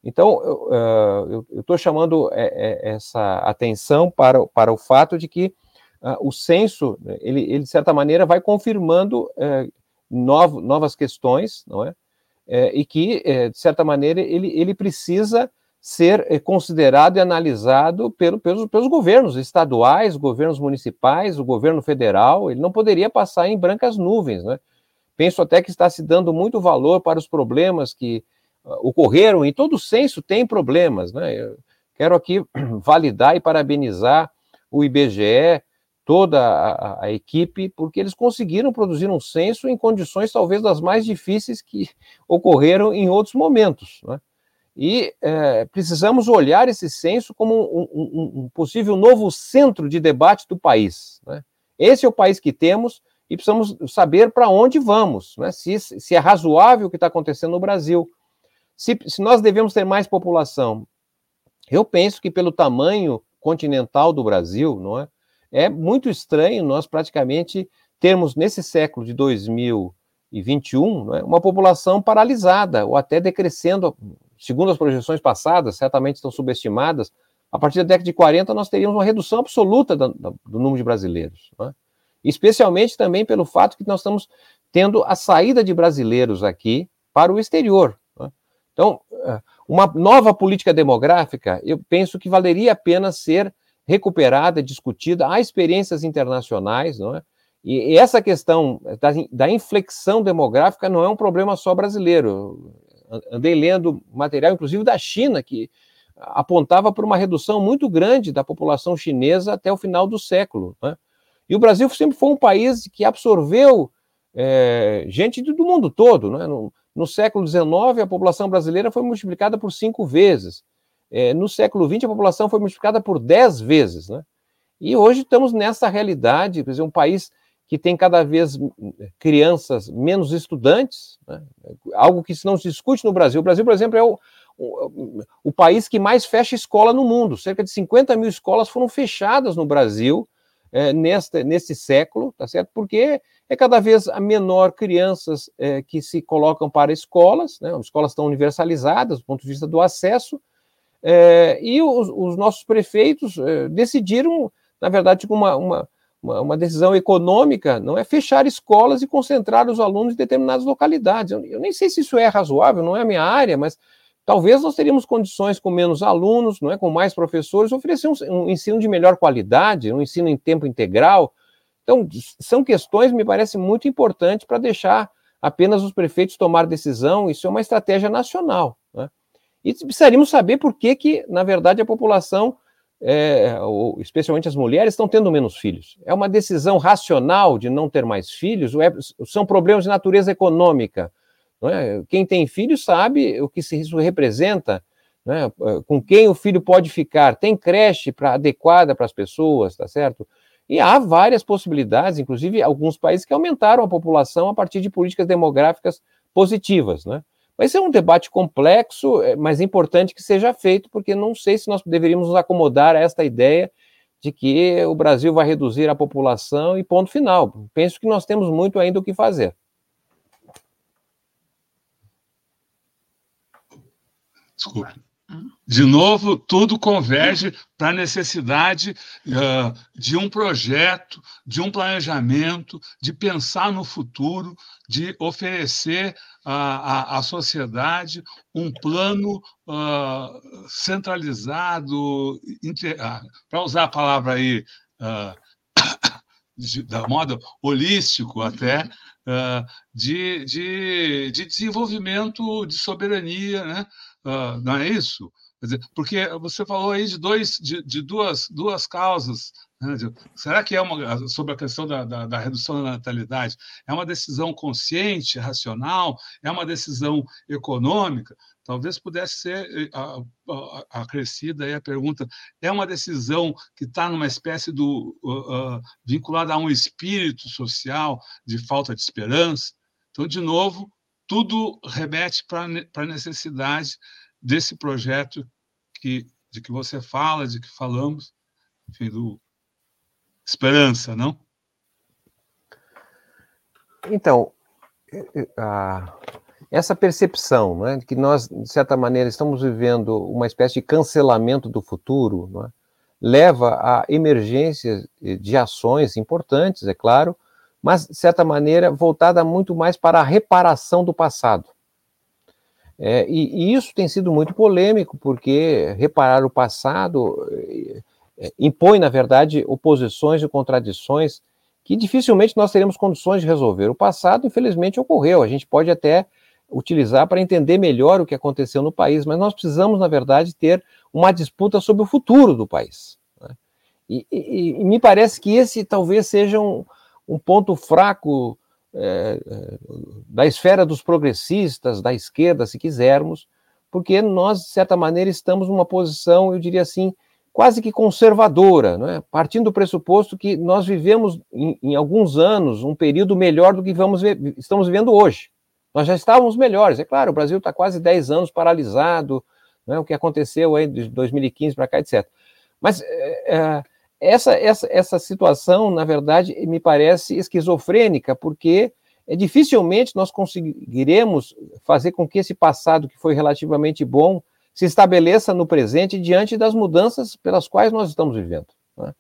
Então, eu estou uh, chamando é, é, essa atenção para, para o fato de que uh, o censo, ele, ele, de certa maneira, vai confirmando novo, novas questões, não é? e que, de certa maneira, ele, ele precisa ser eh, considerado e analisado pelo, pelos, pelos governos estaduais, governos municipais, o governo federal, ele não poderia passar em brancas nuvens, né? Penso até que está se dando muito valor para os problemas que uh, ocorreram, e todo censo tem problemas, né? Eu quero aqui validar e parabenizar o IBGE toda a, a, equipe, porque eles conseguiram produzir um censo em condições talvez das mais difíceis que ocorreram em outros momentos. Né? E é, precisamos olhar esse censo como um, um, um, possível novo centro de debate do país. Né? Esse é o país que temos e precisamos saber para onde vamos, né? se, se, é razoável o que está acontecendo no Brasil, se, se nós devemos ter mais população. Eu penso que pelo tamanho continental do Brasil, não é? É muito estranho nós praticamente termos nesse século de 2021 é? uma população paralisada ou até decrescendo, segundo as projeções passadas, certamente estão subestimadas. A partir da década de 40 nós teríamos uma redução absoluta do, do número de brasileiros, é? especialmente também pelo fato que nós estamos tendo a saída de brasileiros aqui para o exterior. É? Então, eh, uma nova política demográfica, eu penso que valeria a pena ser recuperada, discutida, há experiências internacionais, não é? E, essa questão da, da, inflexão demográfica não é um problema só brasileiro. Andei lendo material, inclusive da China, que apontava para uma redução muito grande da população chinesa até o final do século. Né? E o Brasil sempre foi um país que absorveu é, gente do mundo todo. Né? No, no século XIX, a população brasileira foi multiplicada por cinco vezes. É, no século XX, a população foi multiplicada por 10 vezes. Né? E hoje estamos nessa realidade, quer dizer, um país que tem cada vez crianças menos estudantes, né? algo que não se discute no Brasil. O Brasil, por exemplo, é o, o, o, país que mais fecha escola no mundo. Cerca de 50 mil escolas foram fechadas no Brasil é, neste, nesse século, tá certo? Porque é cada vez menor crianças é, que se colocam para escolas, né? As escolas estão universalizadas do ponto de vista do acesso, é, e os, os, nossos prefeitos é, decidiram, na verdade, com uma, uma, uma, decisão econômica, não é fechar escolas e concentrar os alunos em determinadas localidades. Eu, eu, nem sei se isso é razoável, não é a minha área, mas talvez nós teríamos condições com menos alunos, não é, com mais professores, oferecer um, um ensino de melhor qualidade, um ensino em tempo integral. Então, são questões, me parece, muito importantes para deixar apenas os prefeitos tomar decisão, isso é uma estratégia nacional. Né? E precisaríamos saber por que, que na verdade, a população, é, ou, especialmente as mulheres, estão tendo menos filhos. É uma decisão racional de não ter mais filhos? É, são problemas de natureza econômica? É? Quem tem filho sabe o que isso representa, é? com quem o filho pode ficar. Tem creche pra, adequada para as pessoas, tá certo? E há várias possibilidades, inclusive alguns países que aumentaram a população a partir de políticas demográficas positivas, né? Mas é um debate complexo, é, mas importante que seja feito, porque não sei se nós deveríamos nos acomodar a esta ideia de que o Brasil vai reduzir a população e ponto final. Penso que nós temos muito ainda o que fazer. Desculpe. De novo, tudo converge para a necessidade uh, de um projeto, de um planejamento, de pensar no futuro, de oferecer à, sociedade um plano uh, centralizado, uh, para usar a palavra aí, de, da moda holístico até, de, de, de desenvolvimento, de soberania, né? Uh, não é isso? Dizer, porque você falou aí de, dois, de, de duas, duas causas. Né? Será que é uma sobre a questão da, da, da, redução da natalidade? É uma decisão consciente, racional? É uma decisão econômica? Talvez pudesse ser eh, acrescida aí a pergunta: é uma decisão que está numa espécie do uh, uh, vinculada a um espírito social de falta de esperança? Então, de novo, tudo remete para a necessidade desse projeto que, de que você fala, de que falamos, enfim, do esperança, não? Então, a, essa percepção, né, de que nós, de certa maneira, estamos vivendo uma espécie de cancelamento do futuro, é, leva a emergências de ações importantes, é claro, mas, de certa maneira, voltada muito mais para a reparação do passado. É, e, e, isso tem sido muito polêmico, porque reparar o passado é, impõe, na verdade, oposições e contradições que dificilmente nós teremos condições de resolver. O passado, infelizmente, ocorreu. A gente pode até utilizar para entender melhor o que aconteceu no país, mas nós precisamos, na verdade, ter uma disputa sobre o futuro do país. Né? E, e, e, me parece que esse talvez seja um, um ponto fraco é, é, da esfera dos progressistas, da esquerda, se quisermos, porque nós, de certa maneira, estamos numa posição, eu diria assim, quase que conservadora, não é? partindo do pressuposto que nós vivemos, em, em alguns anos, um período melhor do que vamos estamos vivendo hoje. Nós já estávamos melhores. É claro, o Brasil está quase 10 anos paralisado, né, o que aconteceu aí de 2015 para cá, etc. Mas é, é, essa, essa, essa situação, na verdade, me parece esquizofrênica, porque é, dificilmente nós conseguiremos fazer com que esse passado, que foi relativamente bom, se estabeleça no presente diante das mudanças pelas quais nós estamos vivendo. Né?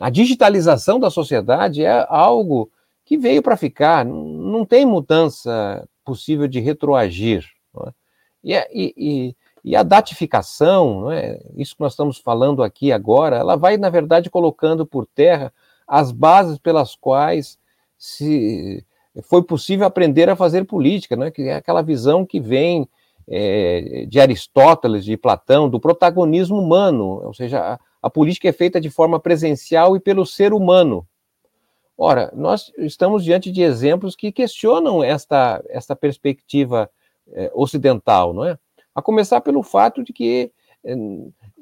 A digitalização da sociedade é algo que veio para ficar, não tem mudança possível de retroagir. É? E, e, e, a datificação, é? isso que nós estamos falando aqui agora, ela vai, na verdade, colocando por terra as bases pelas quais se foi possível aprender a fazer política, né? que é aquela visão que vem é, de Aristóteles, de Platão, do protagonismo humano, ou seja, a, a política é feita de forma presencial e pelo ser humano, Ora, nós estamos diante de exemplos que questionam esta, esta perspectiva eh, ocidental, não é? A começar pelo fato de que é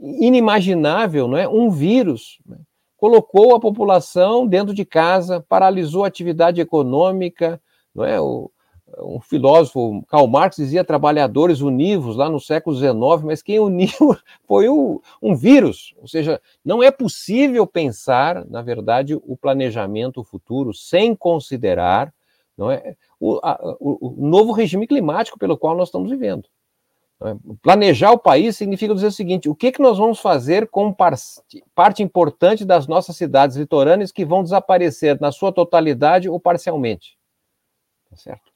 inimaginável, não é, um vírus né, colocou a população dentro de casa, paralisou a atividade econômica, não é? O, um filósofo, Karl Marx, dizia trabalhadores univos lá no século XIX, mas quem uniu foi o, um vírus. Ou seja, não é possível pensar, na verdade, o planejamento futuro sem considerar não é, o, a, o, o novo regime climático pelo qual nós estamos vivendo. Planejar o país significa dizer o seguinte: o que, que nós vamos fazer com parte, parte importante das nossas cidades litorâneas que vão desaparecer na sua totalidade ou parcialmente? Tá certo?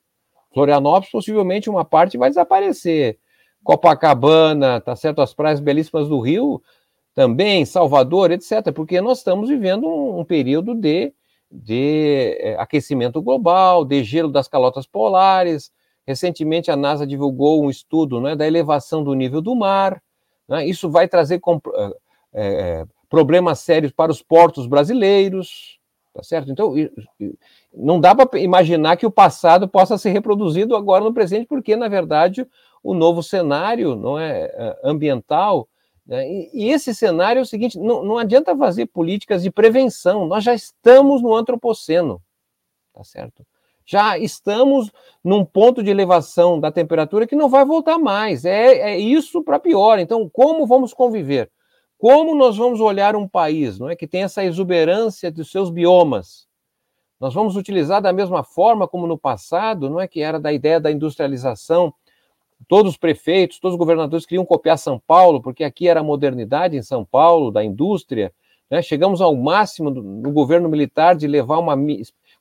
Florianópolis, possivelmente uma parte vai desaparecer. Copacabana, tá certo? As praias belíssimas do Rio também, Salvador, etc. Porque nós estamos vivendo um, um período de, de é, aquecimento global, de gelo das calotas polares. Recentemente a NASA divulgou um estudo né, da elevação do nível do mar. Né? Isso vai trazer é, problemas sérios para os portos brasileiros tá certo? Então, não dá para imaginar que o passado possa ser reproduzido agora no presente, porque, na verdade, o novo cenário não é, ambiental, né? e, e, esse cenário é o seguinte, não, não adianta fazer políticas de prevenção, nós já estamos no antropoceno, tá certo? Já estamos num ponto de elevação da temperatura que não vai voltar mais, é, é isso para pior, então como vamos conviver? Como nós vamos olhar um país não é, que tem essa exuberância dos seus biomas? Nós vamos utilizar da mesma forma como no passado, não é que era da ideia da industrialização. Todos os prefeitos, todos os governadores queriam copiar São Paulo, porque aqui era a modernidade em São Paulo, da indústria. Né? Chegamos ao máximo no governo militar de levar uma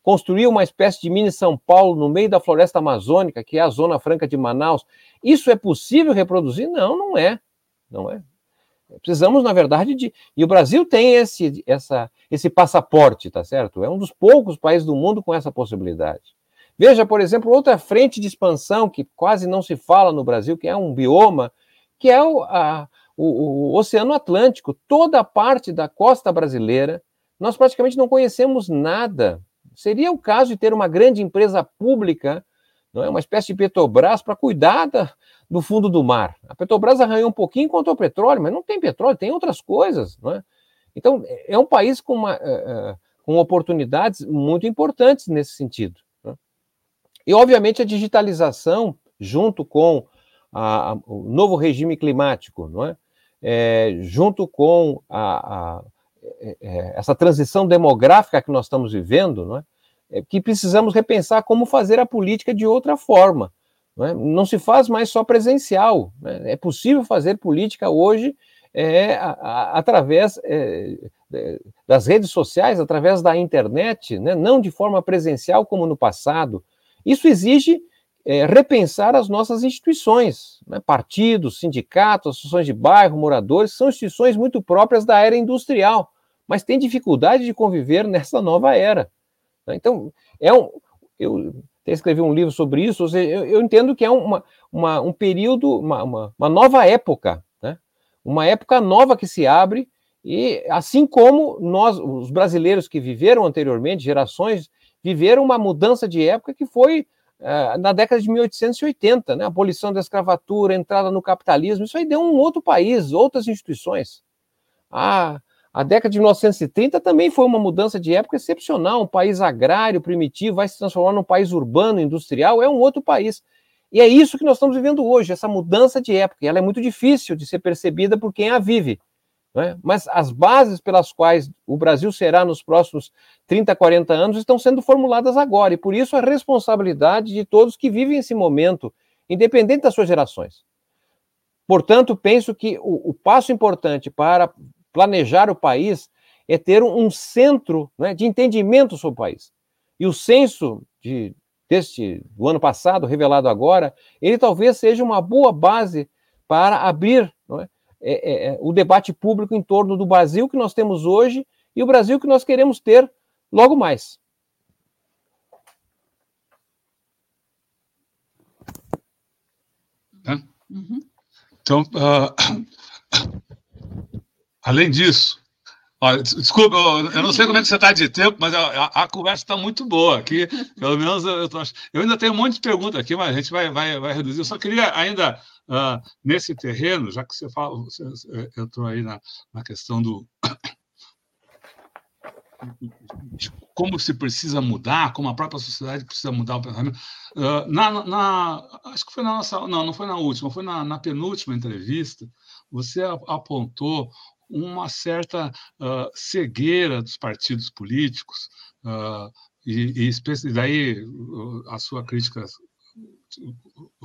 construir uma espécie de mini São Paulo no meio da floresta amazônica, que é a Zona Franca de Manaus. Isso é possível reproduzir? Não, não é. Não é. Precisamos, na verdade, de. E o Brasil tem esse, essa, esse passaporte, tá certo? É um dos poucos países do mundo com essa possibilidade. Veja, por exemplo, outra frente de expansão que quase não se fala no Brasil, que é um bioma, que é o, a, o, o Oceano Atlântico. Toda a parte da costa brasileira, nós praticamente não conhecemos nada. Seria o caso de ter uma grande empresa pública, não é uma espécie de Petrobras, para cuidar da, do fundo do mar. A Petrobras arranhou um pouquinho contra o petróleo, mas não tem petróleo, tem outras coisas. Não é? Então, é um país com, uma, uh, com oportunidades muito importantes nesse sentido. Né? E, obviamente, a digitalização, junto com a, a, o novo regime climático, não é? é junto com a, é, é, essa transição demográfica que nós estamos vivendo, não é? é? que precisamos repensar como fazer a política de outra forma. Não, é? não se faz mais só presencial. Né? É possível fazer política hoje é, a, a, através é, das redes sociais, através da internet, né? não de forma presencial como no passado. Isso exige é, repensar as nossas instituições, né? partidos, sindicatos, associações de bairro, moradores, são instituições muito próprias da era industrial, mas têm dificuldade de conviver nessa nova era. Então, é um, eu até escrevi um livro sobre isso, ou seja, eu, eu entendo que é uma, uma um período, uma, uma, uma, nova época, né? uma época nova que se abre E assim como nós, os brasileiros que viveram anteriormente, gerações, viveram uma mudança de época que foi uh, na década de 1880, né? A abolição da escravatura, entrada no capitalismo, isso aí deu um outro país, outras instituições. Ah, a década de 1930 também foi uma mudança de época excepcional. Um país agrário, primitivo, vai se transformar num país urbano, industrial, é um outro país. E é isso que nós estamos vivendo hoje, essa mudança de época. E ela é muito difícil de ser percebida por quem a vive. Né? Mas as bases pelas quais o Brasil será nos próximos 30, 40 anos estão sendo formuladas agora. E por isso a responsabilidade de todos que vivem esse momento, independente das suas gerações. Portanto, penso que o, o passo importante para planejar o país é ter um, centro né, de entendimento sobre o país. E o censo de deste do ano passado, revelado agora, ele talvez seja uma boa base para abrir é? É, é, é, o debate público em torno do Brasil que nós temos hoje e o Brasil que nós queremos ter logo mais. Uhum. Então, uh, além disso, desculpa, eu não sei como é que você está de tempo, mas a, a conversa está muito boa aqui. Pelo menos eu, tô, eu ainda tenho um monte de perguntas aqui, mas a gente vai, vai, vai reduzir. Eu só queria ainda, uh, nesse terreno, já que você, fala, você entrou aí na, na questão do. Como se precisa mudar, como a própria sociedade precisa mudar o pensamento. Uh, na, na, acho que foi na nossa. Não, não foi na última, foi na, na penúltima entrevista. Você apontou uma certa uh, cegueira dos partidos políticos, uh, e, e, daí a sua crítica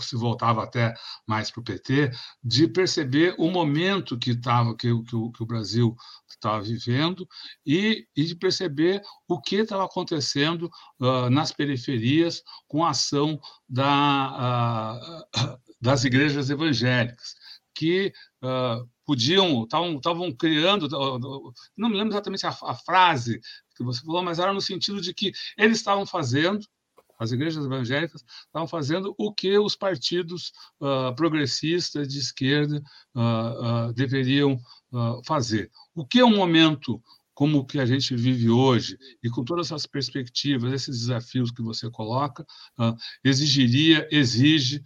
se voltava até mais para o PT, de perceber o momento que, tava, que, que, o, que o Brasil estava vivendo e, e, de perceber o que estava acontecendo uh, nas periferias com a ação da, das igrejas evangélicas, que uh, podiam, estavam criando, não me lembro exatamente a, a, frase que você falou, mas era no sentido de que eles estavam fazendo, as igrejas evangélicas estavam fazendo o que os partidos uh, progressistas de esquerda uh, deveriam fazer. O que é um momento como o que a gente vive hoje, e com todas essas perspectivas, esses desafios que você coloca, exigiria, exige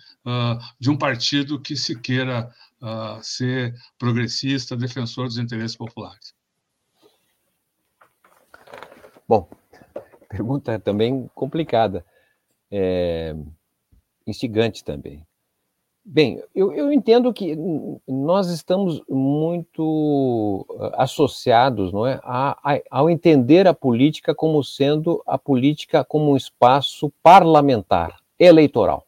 de um partido que se queira uh, ser progressista, defensor dos interesses populares? Bom, pergunta também complicada, é, instigante também. Bem, eu, eu, entendo que nós estamos muito associados não é, a, a, ao entender a política como sendo a política como um espaço parlamentar, eleitoral.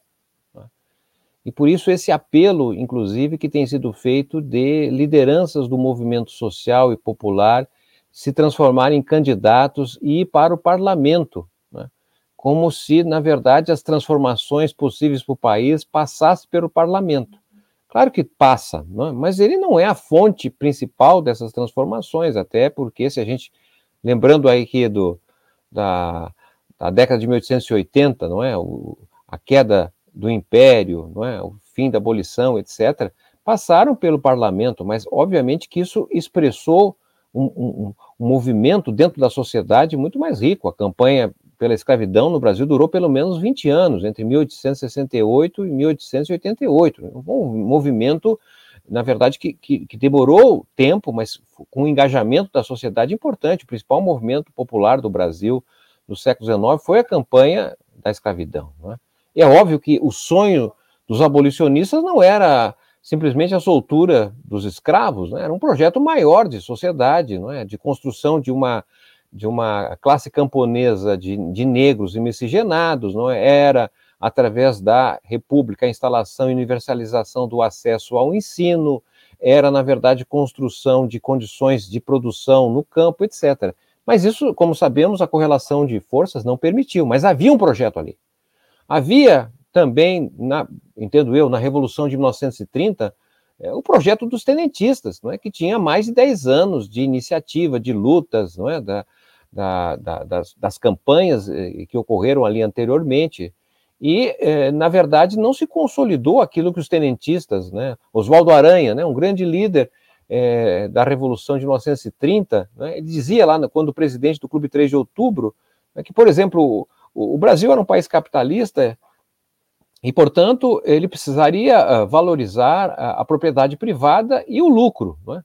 E por isso esse apelo, inclusive, que tem sido feito de lideranças do movimento social e popular se transformarem em candidatos e ir para o parlamento, né? como se, na verdade, as transformações possíveis para o país passassem pelo parlamento. Claro que passa, é? mas ele não é a fonte principal dessas transformações, até porque se a gente, lembrando aí que do, da, da década de 1880, não é, o, a queda do império, não é? o fim da abolição, etc., passaram pelo parlamento, mas obviamente que isso expressou um, um, um, movimento dentro da sociedade muito mais rico. A campanha pela escravidão no Brasil durou pelo menos 20 anos, entre 1868 e 1888. Um movimento, na verdade, que, que, que demorou tempo, mas com um engajamento da sociedade importante. O principal movimento popular do Brasil no século XIX foi a campanha da escravidão. Não é? É óbvio que o sonho dos abolicionistas não era simplesmente a soltura dos escravos, né? era um projeto maior de sociedade, não é? de construção de uma, de uma classe camponesa de, de negros e miscigenados, não é? era através da república a instalação e universalização do acesso ao ensino, era, na verdade, construção de condições de produção no campo, etc. Mas isso, como sabemos, a correlação de forças não permitiu, mas havia um projeto ali. Havia também, na, entendo eu, na Revolução de 1930, é, o projeto dos tenentistas, não é, que tinha mais de 10 anos de iniciativa, de lutas, não é, da, da, da, das, das, campanhas eh, que ocorreram ali anteriormente. E, eh, na verdade, não se consolidou aquilo que os tenentistas, né, Oswaldo Aranha, né, um grande líder, da Revolução de 1930, né, ele dizia lá, quando presidente do Clube 3 de Outubro, né, que, por exemplo, o, Brasil era um país capitalista e, portanto, ele precisaria uh, valorizar a, a, propriedade privada e o lucro. Né?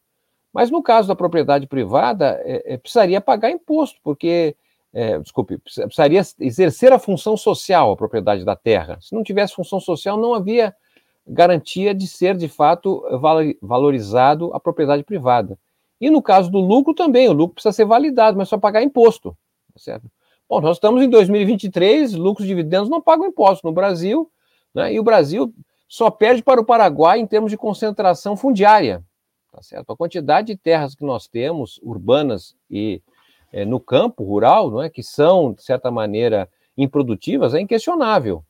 Mas no caso da propriedade privada, é, é, precisaria pagar imposto, porque, é, desculpe, precisaria exercer a função social, a propriedade da terra. Se não tivesse função social, não havia garantia de ser, de fato, valorizado a propriedade privada. E no caso do lucro também, o lucro precisa ser validado, mas só pagar imposto, tá certo? Bom, nós estamos em 2023, lucros e dividendos não pagam imposto no Brasil, né? E o Brasil só perde para o Paraguai em termos de concentração fundiária, tá certo? A quantidade de terras que nós temos, urbanas e é, no campo rural, não é, que são de certa maneira improdutivas, é inquestionável.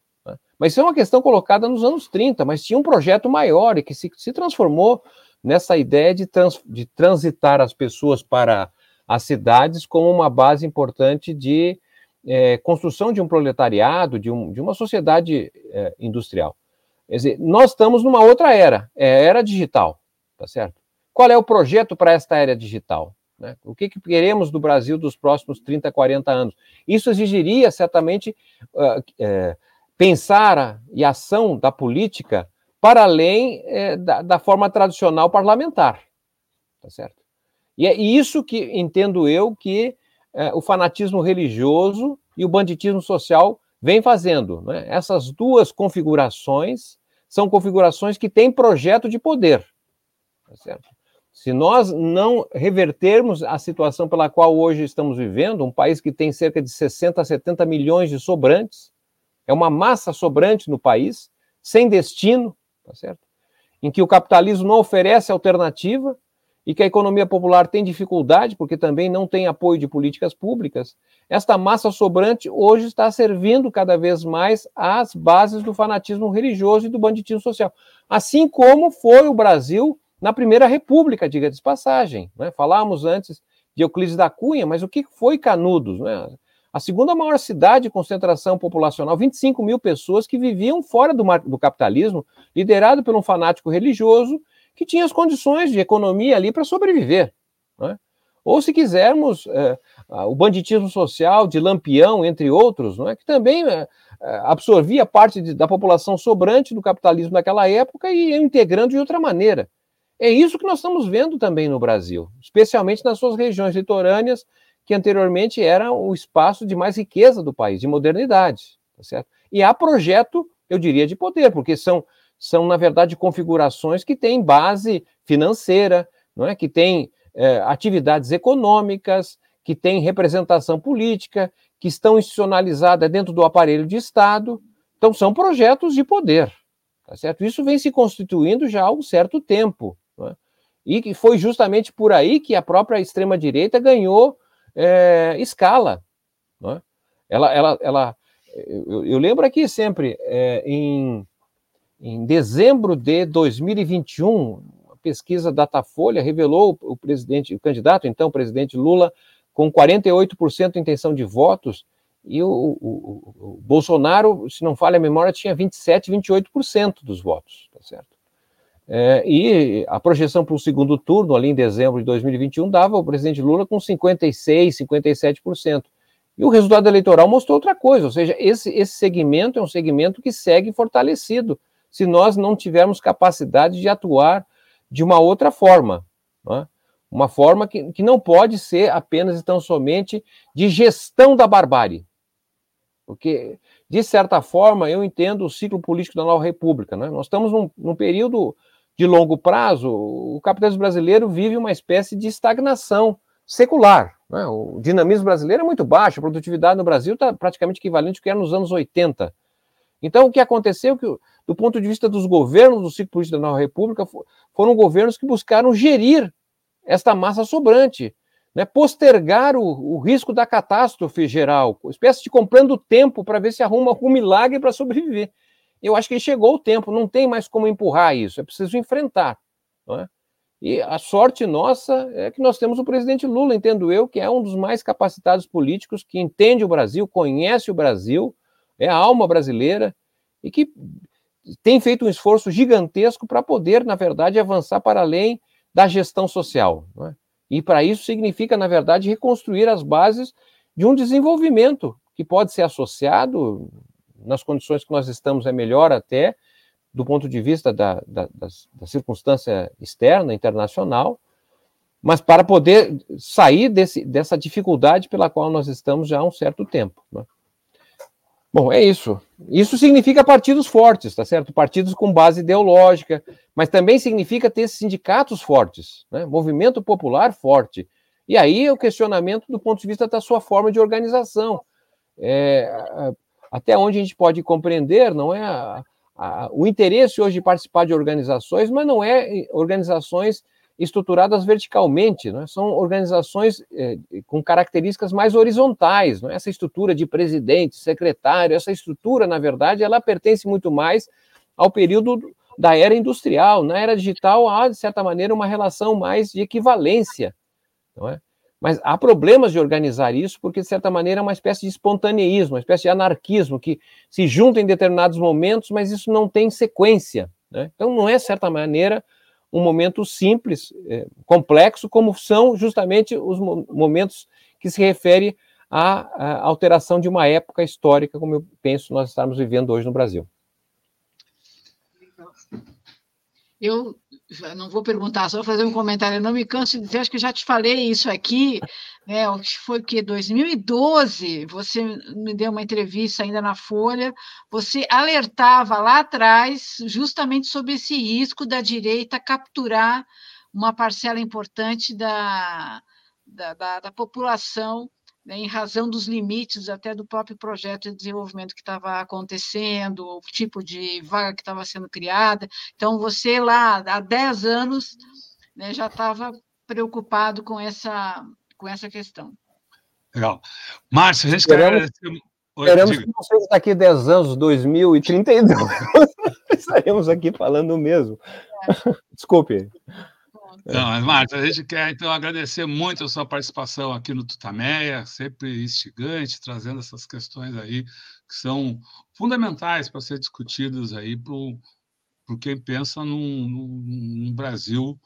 Mas isso é uma questão colocada nos anos 30, mas tinha um projeto maior e que se, se transformou nessa ideia de, trans, de transitar as pessoas para as cidades como uma base importante de é, construção de um proletariado, de, um, de uma sociedade é, industrial. Quer dizer, nós estamos numa outra era, é a era digital, tá certo? Qual é o projeto para esta era digital? Né? O que, que, queremos do Brasil dos próximos 30, 40 anos? Isso exigiria certamente uh, pensar a, e ação da política para além é, da, da, forma tradicional parlamentar, tá certo? E é isso que entendo eu que é, o fanatismo religioso e o banditismo social vem fazendo. Né? Essas duas configurações são configurações que têm projeto de poder, tá certo? Se nós não revertermos a situação pela qual hoje estamos vivendo, um país que tem cerca de 60 a 70 milhões de sobrantes, é uma massa sobrante no país, sem destino, tá certo? Em que o capitalismo não oferece alternativa e que a economia popular tem dificuldade, porque também não tem apoio de políticas públicas, esta massa sobrante hoje está servindo cada vez mais às bases do fanatismo religioso e do banditismo social. Assim como foi o Brasil na Primeira República, diga de passagem. Né? Falávamos antes de Euclides da Cunha, mas o que foi Canudos? Né? A segunda maior cidade de concentração populacional, 25 mil pessoas que viviam fora do, do capitalismo, liderado por um fanático religioso que tinha as condições de economia ali para sobreviver. Né? Ou, se quisermos, é, o banditismo social de Lampião, entre outros, não é? que também é, é, absorvia parte de, da população sobrante do capitalismo naquela época e ia integrando de outra maneira. É isso que nós estamos vendo também no Brasil, especialmente nas suas regiões litorâneas que anteriormente era o espaço de mais riqueza do país, de modernidade, tá certo? E há projeto, eu diria, de poder, porque são, são na verdade, configurações que têm base financeira, não é? que têm é, atividades econômicas, que têm representação política, que estão institucionalizadas dentro do aparelho de Estado. Então, são projetos de poder, tá certo? Isso vem se constituindo já há um certo tempo. É? E que foi justamente por aí que a própria extrema-direita ganhou é, escala. É? Ela, ela, ela, eu, eu, lembro aqui sempre, é, em, em dezembro de 2021, a pesquisa Datafolha revelou o presidente, o candidato, então, o presidente Lula, com 48% de intenção de votos, e o, o, o, Bolsonaro, se não falha a memória, tinha 27, 28% dos votos, tá certo? É, e a projeção para o segundo turno, ali em dezembro de 2021, dava o presidente Lula com 56%, 57%. E o resultado eleitoral mostrou outra coisa, ou seja, esse, esse segmento é um segmento que segue fortalecido, se nós não tivermos capacidade de atuar de uma outra forma. É? Uma forma que, que não pode ser apenas e tão somente de gestão da barbárie. Porque, de certa forma, eu entendo o ciclo político da nova república. Né? Nós estamos num, num período de longo prazo, o capitalismo brasileiro vive uma espécie de estagnação secular. Né? O dinamismo brasileiro é muito baixo, a produtividade no Brasil está praticamente equivalente ao que era nos anos 80. Então, o que aconteceu é que, do ponto de vista dos governos do ciclo político da nova república, foram governos que buscaram gerir esta massa sobrante, né? postergar o, o risco da catástrofe geral, espécie de comprando tempo para ver se arruma algum milagre para sobreviver eu acho que chegou o tempo, não tem mais como empurrar isso, é preciso enfrentar. É? E a sorte nossa é que nós temos o presidente Lula, entendo eu, que é um dos mais capacitados políticos, que entende o Brasil, conhece o Brasil, é a alma brasileira e que tem feito um esforço gigantesco para poder, na verdade, avançar para além da gestão social. É? E para isso significa, na verdade, reconstruir as bases de um desenvolvimento que pode ser associado, nas condições que nós estamos, é melhor até, do ponto de vista da, da, da circunstância externa, internacional, mas para poder sair desse, dessa dificuldade pela qual nós estamos já há um certo tempo. Né? Bom, é isso. Isso significa partidos fortes, tá certo? Partidos com base ideológica, mas também significa ter sindicatos fortes, né? movimento popular forte. E aí é o questionamento do ponto de vista da sua forma de organização. É, até onde a gente pode compreender, não é a, a, o interesse hoje de participar de organizações, mas não é organizações estruturadas verticalmente, né? são organizações eh, com características mais horizontais, é? essa estrutura de presidente, secretário, essa estrutura, na verdade, ela pertence muito mais ao período da era industrial, na era digital há, de certa maneira, uma relação mais de equivalência, não é? Mas há problemas de organizar isso, porque, de certa maneira, é uma espécie de espontaneísmo, uma espécie de anarquismo, que se junta em determinados momentos, mas isso não tem sequência. Né? Então, não é, de certa maneira, um momento simples, é, complexo, como são justamente os momentos que se refere à, à, alteração de uma época histórica, como eu penso nós estamos vivendo hoje no Brasil. Eu não vou perguntar, só vou fazer um comentário. Eu não me canso de dizer, acho que já te falei isso aqui, né? Foi que 2012, você me deu uma entrevista ainda na Folha, você alertava lá atrás justamente sobre esse risco da direita capturar uma parcela importante da, da, da, da população em razão dos limites até do próprio projeto de desenvolvimento que estava acontecendo, o tipo de vaga que estava sendo criada. Então, você lá há 10 anos né, já estava preocupado com essa, com essa questão. Legal. Márcio, a gente esperamos, quer... Esperamos que vocês daqui 10 anos, 2032, estaremos aqui falando o mesmo. É. Desculpe. Não, mas, Marta, a gente quer então agradecer muito a sua participação aqui no Tutameia, sempre instigante, trazendo essas questões aí que são fundamentais para ser discutidas aí por, quem pensa num, num, num Brasil,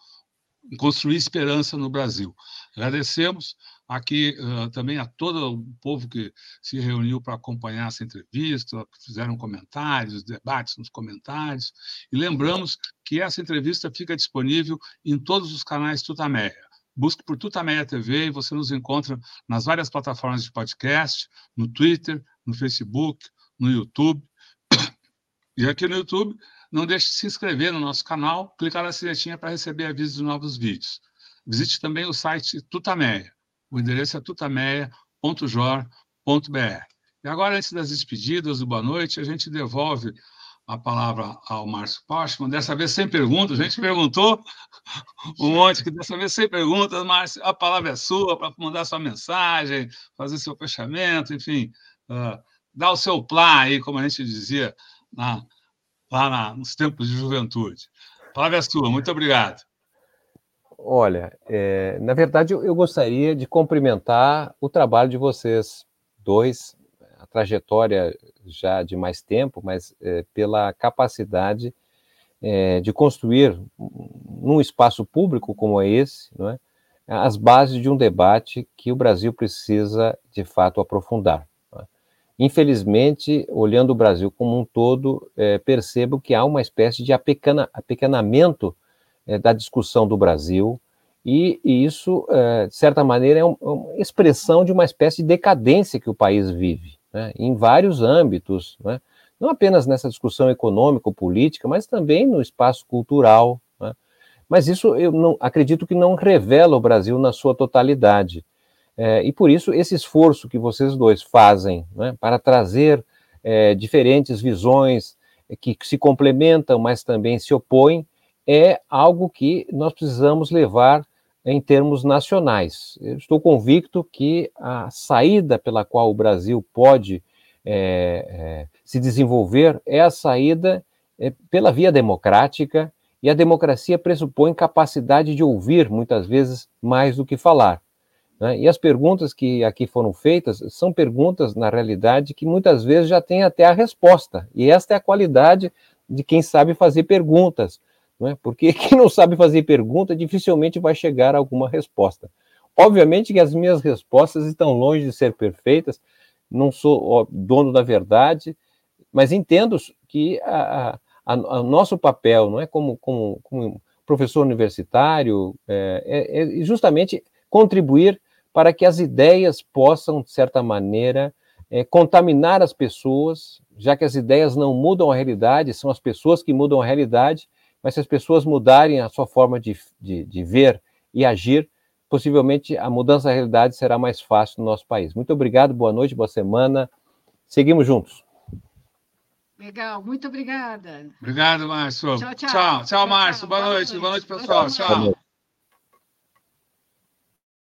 construir esperança no Brasil. Agradecemos aqui uh, também a todo o povo que se reuniu para acompanhar essa entrevista, fizeram comentários, debates nos comentários, e lembramos que essa entrevista fica disponível em todos os canais Tutameia. Busque por Tutameia TV e você nos encontra nas várias plataformas de podcast, no Twitter, no Facebook, no YouTube. E aqui no YouTube, não deixe de se inscrever no nosso canal, clicar na sinetinha para receber avisos de novos vídeos. Visite também o site Tutameia o endereço é tutameia.jor.br. E agora, antes das despedidas do boa noite, a gente devolve a palavra ao Márcio Postman, dessa vez sem perguntas, a gente perguntou um monte, que dessa vez sem perguntas, Márcio, a palavra é sua para mandar sua mensagem, fazer seu fechamento, enfim, uh, dar o seu plá aí, como a gente dizia na, lá na, nos tempos de juventude. A palavra é sua, muito obrigado. Olha, é, na verdade, eu, gostaria de cumprimentar o trabalho de vocês dois, a trajetória já de mais tempo, mas é, pela capacidade é, de construir num espaço público como é esse, é, as bases de um debate que o Brasil precisa, de fato, aprofundar. É. Infelizmente, olhando o Brasil como um todo, percebo que há uma espécie de apequena, apequenamento é, da discussão do Brasil, e, e isso, é, de certa maneira, é, um, uma expressão de uma espécie de decadência que o país vive, né, em vários âmbitos, né, não apenas nessa discussão econômico-política, mas também no espaço cultural. Né, mas isso eu não acredito que não revela o Brasil na sua totalidade. É, e por isso, esse esforço que vocês dois fazem né, para trazer diferentes visões que se complementam, mas também se opõem, é algo que nós precisamos levar em termos nacionais. Eu estou convicto que a saída pela qual o Brasil pode é, é, se desenvolver é a saída é, pela via democrática, e a democracia pressupõe capacidade de ouvir, muitas vezes, mais do que falar. Né? E as perguntas que aqui foram feitas são perguntas, na realidade, que muitas vezes já têm até a resposta, e esta é a qualidade de quem sabe fazer perguntas Não é? Porque quem não sabe fazer pergunta dificilmente vai chegar a alguma resposta. Obviamente que as minhas respostas estão longe de ser perfeitas, não sou dono da verdade, mas entendo que a, a, a nosso papel, não é como, como, como professor universitário, é, é, é justamente contribuir para que as ideias possam, de certa maneira, é, contaminar as pessoas, já que as ideias não mudam a realidade, são as pessoas que mudam a realidade, mas se as pessoas mudarem a sua forma de, de, de ver e agir, possivelmente a mudança da realidade será mais fácil no nosso país. Muito obrigado, boa noite, boa semana. Seguimos juntos. Legal, muito obrigada. Obrigado, Márcio. Tchau, tchau. Tchau, tchau Márcio. Boa, boa, noite. Boa noite, pessoal. Boa noite.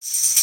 Tchau.